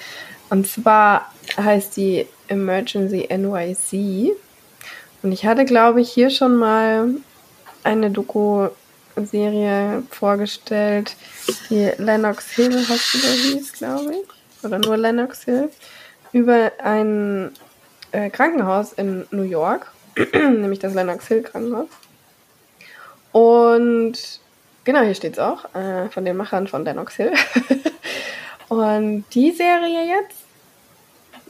Und zwar heißt die Emergency NYC. Und ich hatte, glaube ich, hier schon mal eine Doku Serie vorgestellt, die Lennox Hill Hospital hieß, glaube ich. Oder nur Lennox Hill. Über ein äh, Krankenhaus in New York, nämlich das Lennox Hill Krankenhaus. Und genau, hier steht es auch, äh, von den Machern von Lennox Hill. Und die Serie jetzt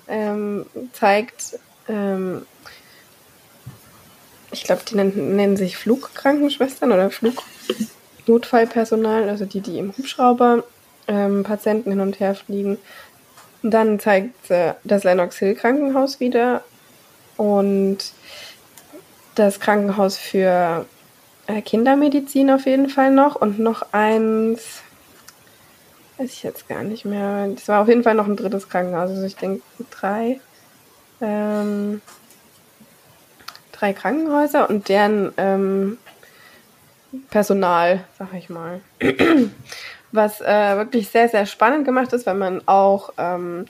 ähm, zeigt, ähm, ich glaube, die nennen, nennen, sich Flugkrankenschwestern oder Flugnotfallpersonal, also die, die im Hubschrauber ähm, Patienten hin und her fliegen. Dann zeigt äh, das Lennox Hill Krankenhaus wieder und das Krankenhaus für äh, Kindermedizin auf jeden Fall noch und noch eins, weiß ich jetzt gar nicht mehr. Das war auf jeden Fall noch ein drittes Krankenhaus, also ich denke drei. Ähm, drei Krankenhäuser und deren ähm, Personal, sag ich mal. Was äh, wirklich sehr, sehr spannend gemacht ist, weil man auch, ähm,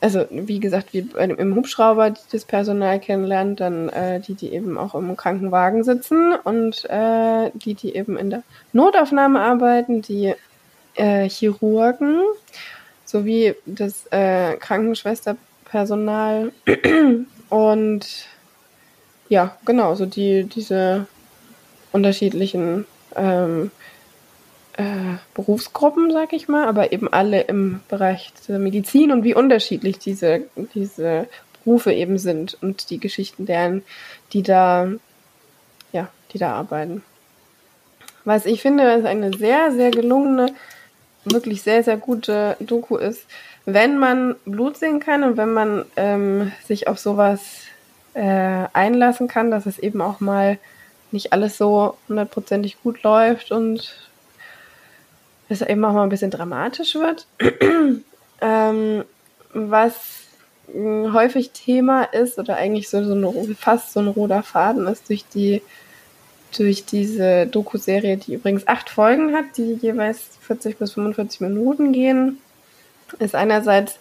also wie gesagt, wie im Hubschrauber das Personal kennenlernt, dann äh, die, die eben auch im Krankenwagen sitzen und äh, die, die eben in der Notaufnahme arbeiten, die äh, Chirurgen sowie das äh, Krankenschwesterpersonal und ja, genau, so die, diese unterschiedlichen ähm, äh, Berufsgruppen, sag ich mal, aber eben alle im Bereich der Medizin und wie unterschiedlich diese, diese Berufe eben sind und die Geschichten deren, die da, ja, die da arbeiten. Was ich finde, was eine sehr, sehr gelungene, wirklich sehr, sehr gute Doku ist, wenn man Blut sehen kann und wenn man ähm, sich auf sowas äh, einlassen kann, dass es eben auch mal nicht alles so hundertprozentig gut läuft und es eben auch mal ein bisschen dramatisch wird. ähm, was häufig Thema ist oder eigentlich so, so ein, fast so ein roter Faden ist durch die durch diese Doku-Serie, die übrigens acht Folgen hat, die jeweils 40 bis 45 Minuten gehen, ist einerseits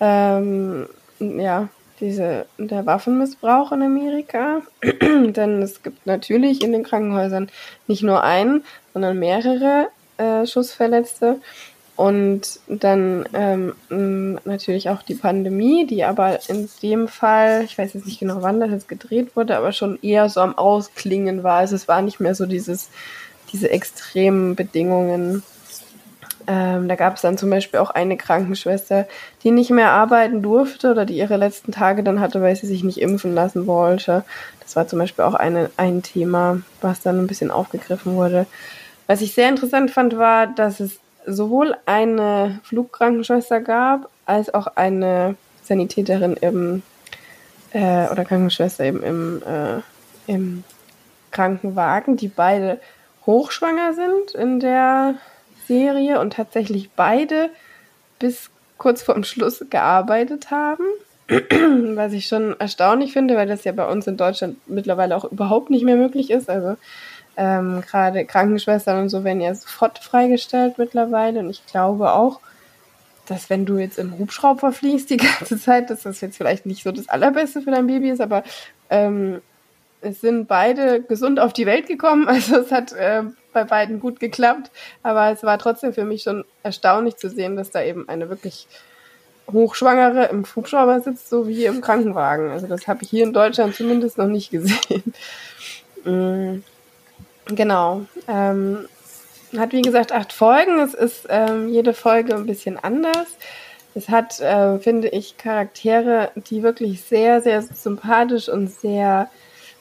ähm, ja diese, der Waffenmissbrauch in Amerika. Denn es gibt natürlich in den Krankenhäusern nicht nur einen, sondern mehrere äh, Schussverletzte. Und dann ähm, natürlich auch die Pandemie, die aber in dem Fall, ich weiß jetzt nicht genau, wann das jetzt gedreht wurde, aber schon eher so am Ausklingen war. Also es war nicht mehr so dieses, diese extremen Bedingungen ähm, da gab es dann zum Beispiel auch eine Krankenschwester, die nicht mehr arbeiten durfte oder die ihre letzten Tage dann hatte, weil sie sich nicht impfen lassen wollte. Das war zum Beispiel auch eine, ein Thema, was dann ein bisschen aufgegriffen wurde. Was ich sehr interessant fand, war, dass es sowohl eine Flugkrankenschwester gab, als auch eine Sanitäterin im äh, oder Krankenschwester eben im, äh, im Krankenwagen, die beide hochschwanger sind in der Serie und tatsächlich beide bis kurz vor dem Schluss gearbeitet haben. Was ich schon erstaunlich finde, weil das ja bei uns in Deutschland mittlerweile auch überhaupt nicht mehr möglich ist. Also ähm, gerade Krankenschwestern und so werden ja sofort freigestellt mittlerweile. Und ich glaube auch, dass wenn du jetzt im Hubschrauber fliegst die ganze Zeit, dass das jetzt vielleicht nicht so das Allerbeste für dein Baby ist, aber ähm, es sind beide gesund auf die Welt gekommen. Also es hat äh, bei beiden gut geklappt. Aber es war trotzdem für mich schon erstaunlich zu sehen, dass da eben eine wirklich Hochschwangere im Hubschrauber sitzt, so wie im Krankenwagen. Also das habe ich hier in Deutschland zumindest noch nicht gesehen. mm, genau. Ähm, hat wie gesagt acht Folgen. Es ist ähm, jede Folge ein bisschen anders. Es hat, äh, finde ich, Charaktere, die wirklich sehr, sehr sympathisch und sehr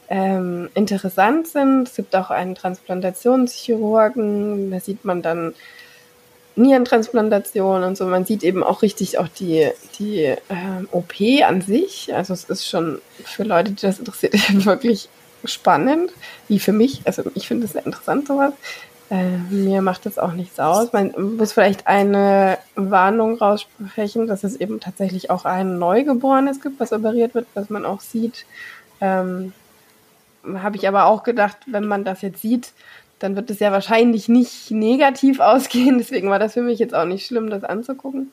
ähm, interessant sind. Es gibt auch einen Transplantationschirurgen, da sieht man dann Nierentransplantation und so. Man sieht eben auch richtig auch die, die ähm, OP an sich. Also es ist schon für Leute, die das interessiert, wirklich spannend, wie für mich. Also ich finde es sehr interessant, sowas. Äh, mir macht das auch nichts aus. Man muss vielleicht eine Warnung raussprechen, dass es eben tatsächlich auch ein Neugeborenes gibt, was operiert wird, was man auch sieht. Ähm, habe ich aber auch gedacht, wenn man das jetzt sieht, dann wird es ja wahrscheinlich nicht negativ ausgehen. Deswegen war das für mich jetzt auch nicht schlimm, das anzugucken.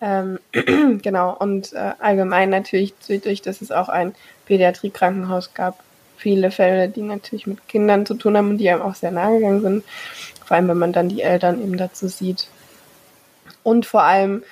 Ähm, genau, und äh, allgemein natürlich, durch dass es auch ein Pädiatriekrankenhaus gab, viele Fälle, die natürlich mit Kindern zu tun haben und die einem auch sehr nahe gegangen sind. Vor allem, wenn man dann die Eltern eben dazu sieht. Und vor allem,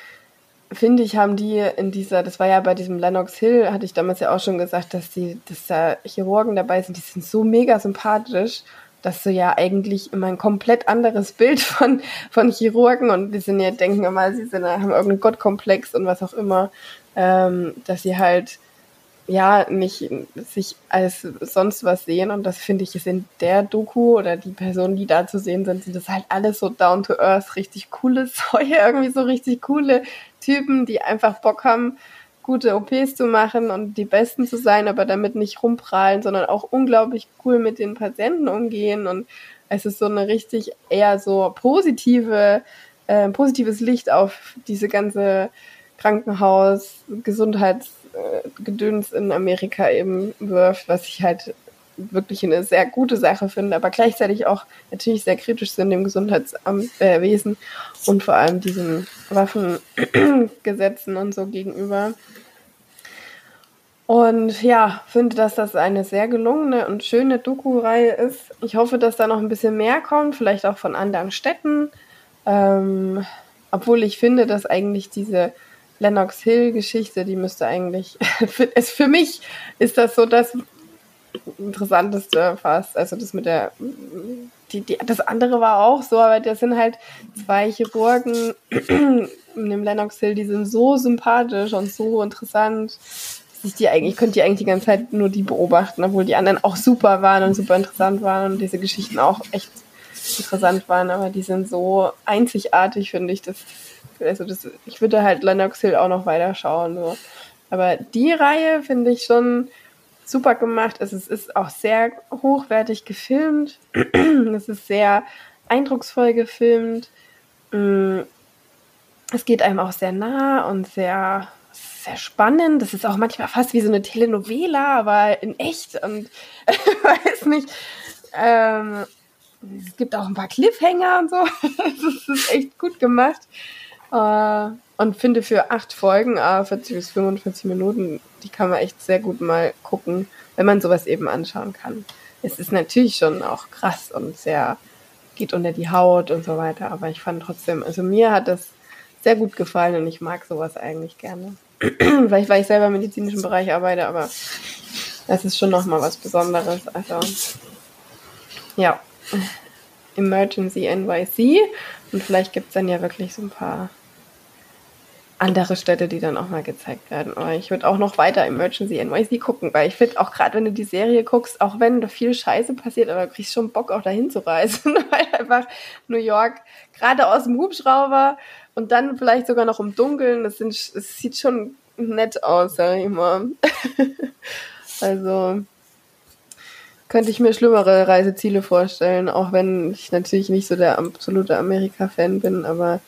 finde ich, haben die in dieser, das war ja bei diesem Lennox Hill, hatte ich damals ja auch schon gesagt, dass die, dass da Chirurgen dabei sind, die sind so mega sympathisch, dass du ja eigentlich immer ein komplett anderes Bild von, von Chirurgen und die sind ja, denken immer, sie sind, haben irgendeinen Gottkomplex und was auch immer, ähm, dass sie halt ja nicht sich als sonst was sehen und das finde ich ist in der Doku oder die Personen, die da zu sehen sind, sind das halt alles so down to earth, richtig coole Säue, irgendwie so richtig coole Typen, die einfach Bock haben, gute OPs zu machen und die Besten zu sein, aber damit nicht rumprallen, sondern auch unglaublich cool mit den Patienten umgehen. Und es ist so eine richtig eher so positive, äh, positives Licht auf diese ganze Krankenhaus, Gesundheitsgedöns äh, in Amerika eben wirft, was ich halt wirklich eine sehr gute Sache finde, aber gleichzeitig auch natürlich sehr kritisch sind dem Gesundheitswesen äh, und vor allem diesen Waffengesetzen und so gegenüber. Und ja, finde, dass das eine sehr gelungene und schöne Doku-Reihe ist. Ich hoffe, dass da noch ein bisschen mehr kommt, vielleicht auch von anderen Städten. Ähm, obwohl ich finde, dass eigentlich diese Lennox Hill-Geschichte, die müsste eigentlich, für, es, für mich ist das so das Interessanteste fast. Also das mit der, die, die, das andere war auch so, aber das sind halt zwei Chirurgen in dem Lennox Hill, die sind so sympathisch und so interessant. Ich, die eigentlich, ich könnte die eigentlich die ganze Zeit nur die beobachten, obwohl die anderen auch super waren und super interessant waren und diese Geschichten auch echt interessant waren, aber die sind so einzigartig, finde ich, dass also das, ich würde halt Lennox Hill auch noch weiter schauen. So. Aber die Reihe finde ich schon super gemacht. Es ist, auch sehr hochwertig gefilmt. es ist sehr eindrucksvoll gefilmt. Mm, es geht einem auch sehr nah und sehr, sehr spannend. Das ist auch manchmal fast wie so eine Telenovela, aber in echt und weiß nicht. Ähm, es gibt auch ein paar Cliffhanger und so. das ist echt gut gemacht. Äh, und finde für acht Folgen, 40 bis 45 Minuten, die kann man echt sehr gut mal gucken, wenn man sowas eben anschauen kann. Es ist natürlich schon auch krass und sehr geht unter die Haut und so weiter, aber ich fand trotzdem, also mir hat das sehr gut gefallen und ich mag sowas eigentlich gerne. Vielleicht, weil ich selber im medizinischen Bereich arbeite, aber das ist schon nochmal was Besonderes. Also, ja, Emergency NYC und vielleicht gibt es dann ja wirklich so ein paar andere Städte, die dann auch mal gezeigt werden. Aber ich würde auch noch weiter Emergency NYC gucken, weil ich finde auch gerade, wenn du die Serie guckst, auch wenn da viel Scheiße passiert, aber du kriegst schon Bock auch dahin zu reisen, weil einfach New York gerade aus dem Hubschrauber und dann vielleicht sogar noch im Dunkeln, das, sind, das sieht schon nett aus, sag ich mal. also könnte ich mir schlimmere Reiseziele vorstellen, auch wenn ich natürlich nicht so der absolute Amerika-Fan bin, aber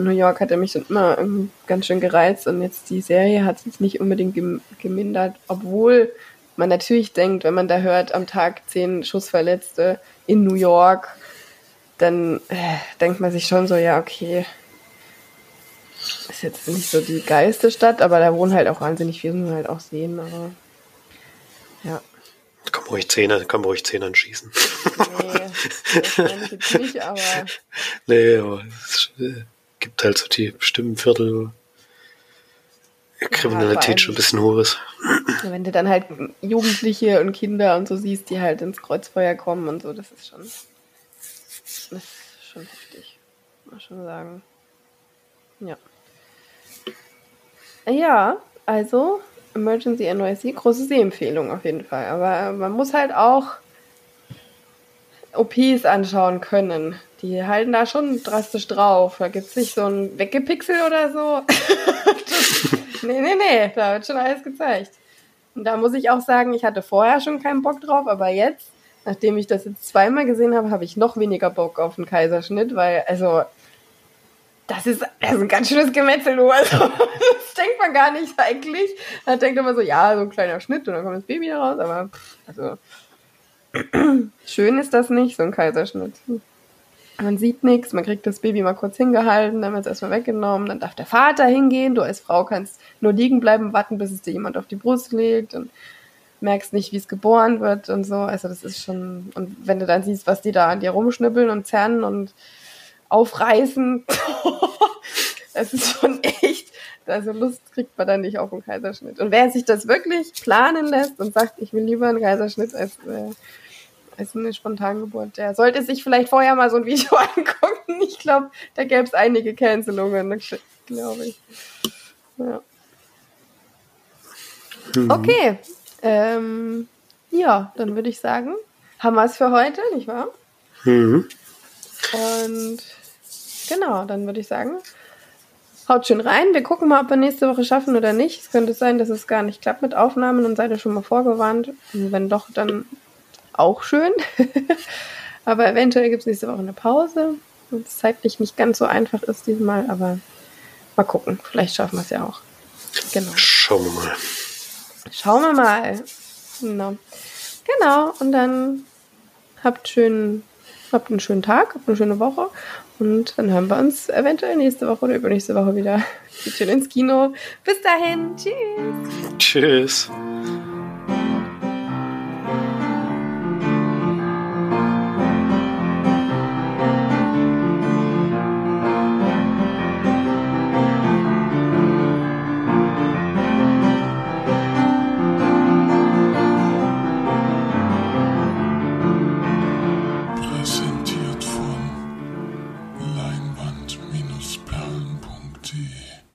New York hat er mich schon immer ganz schön gereizt und jetzt die Serie hat es nicht unbedingt gemindert, obwohl man natürlich denkt, wenn man da hört, am Tag zehn Schussverletzte in New York, dann äh, denkt man sich schon so, ja, okay, ist jetzt nicht so die geilste Stadt, aber da wohnen halt auch wahnsinnig viele, man halt auch sehen, aber ja. Kann ruhig Zähne, kann ruhig Zähne anschießen. Nee, das ich jetzt nicht, aber. Nee, aber es ist, äh, gibt halt so die bestimmten Viertel, wo Kriminalität ja, schon ein bisschen hoch ist. Wenn du dann halt Jugendliche und Kinder und so siehst, die halt ins Kreuzfeuer kommen und so, das ist schon, das ist schon heftig, muss man schon sagen. Ja. Ja, also Emergency NYC, große Sehempfehlung auf jeden Fall. Aber man muss halt auch OPs anschauen können. Die halten da schon drastisch drauf. Da gibt es nicht so ein Weggepixel oder so. das, nee, nee, nee, da wird schon alles gezeigt. Und da muss ich auch sagen, ich hatte vorher schon keinen Bock drauf, aber jetzt, nachdem ich das jetzt zweimal gesehen habe, habe ich noch weniger Bock auf einen Kaiserschnitt, weil, also, das ist, das ist ein ganz schönes Gemetzel, du. Also, das denkt man gar nicht eigentlich. Man denkt immer so, ja, so ein kleiner Schnitt und dann kommt das Baby raus, aber, also, schön ist das nicht, so ein Kaiserschnitt. Man sieht nichts, man kriegt das Baby mal kurz hingehalten, dann wird es erstmal weggenommen, dann darf der Vater hingehen, du als Frau kannst nur liegen bleiben, warten, bis es dir jemand auf die Brust legt und merkst nicht, wie es geboren wird und so. Also das ist schon, und wenn du dann siehst, was die da an dir rumschnippeln und zerren und aufreißen, es ist schon echt, also Lust kriegt man dann nicht auf einen Kaiserschnitt. Und wer sich das wirklich planen lässt und sagt, ich will lieber einen Kaiserschnitt als, äh, als eine Spontangeburt, der sollte sich vielleicht vorher mal so ein Video angucken. Ich glaube, da gäbe es einige Cancelungen, glaube ich. Ja. Mhm. Okay. Ähm, ja, dann würde ich sagen, haben wir es für heute, nicht wahr? Mhm. Und genau, dann würde ich sagen, haut schön rein. Wir gucken mal, ob wir nächste Woche schaffen oder nicht. Es könnte sein, dass es gar nicht klappt mit Aufnahmen und seid ihr schon mal vorgewarnt. Und wenn doch, dann auch schön. aber eventuell gibt es nächste Woche eine Pause. Und es zeitlich nicht ganz so einfach ist diesmal, aber mal gucken. Vielleicht schaffen wir es ja auch. Genau. Schauen wir mal. Schauen wir mal. Genau. Genau. Und dann habt schön, habt einen schönen Tag, habt eine schöne Woche. Und dann hören wir uns eventuell nächste Woche oder übernächste Woche wieder. Geht schön ins Kino. Bis dahin. Tschüss. Tschüss.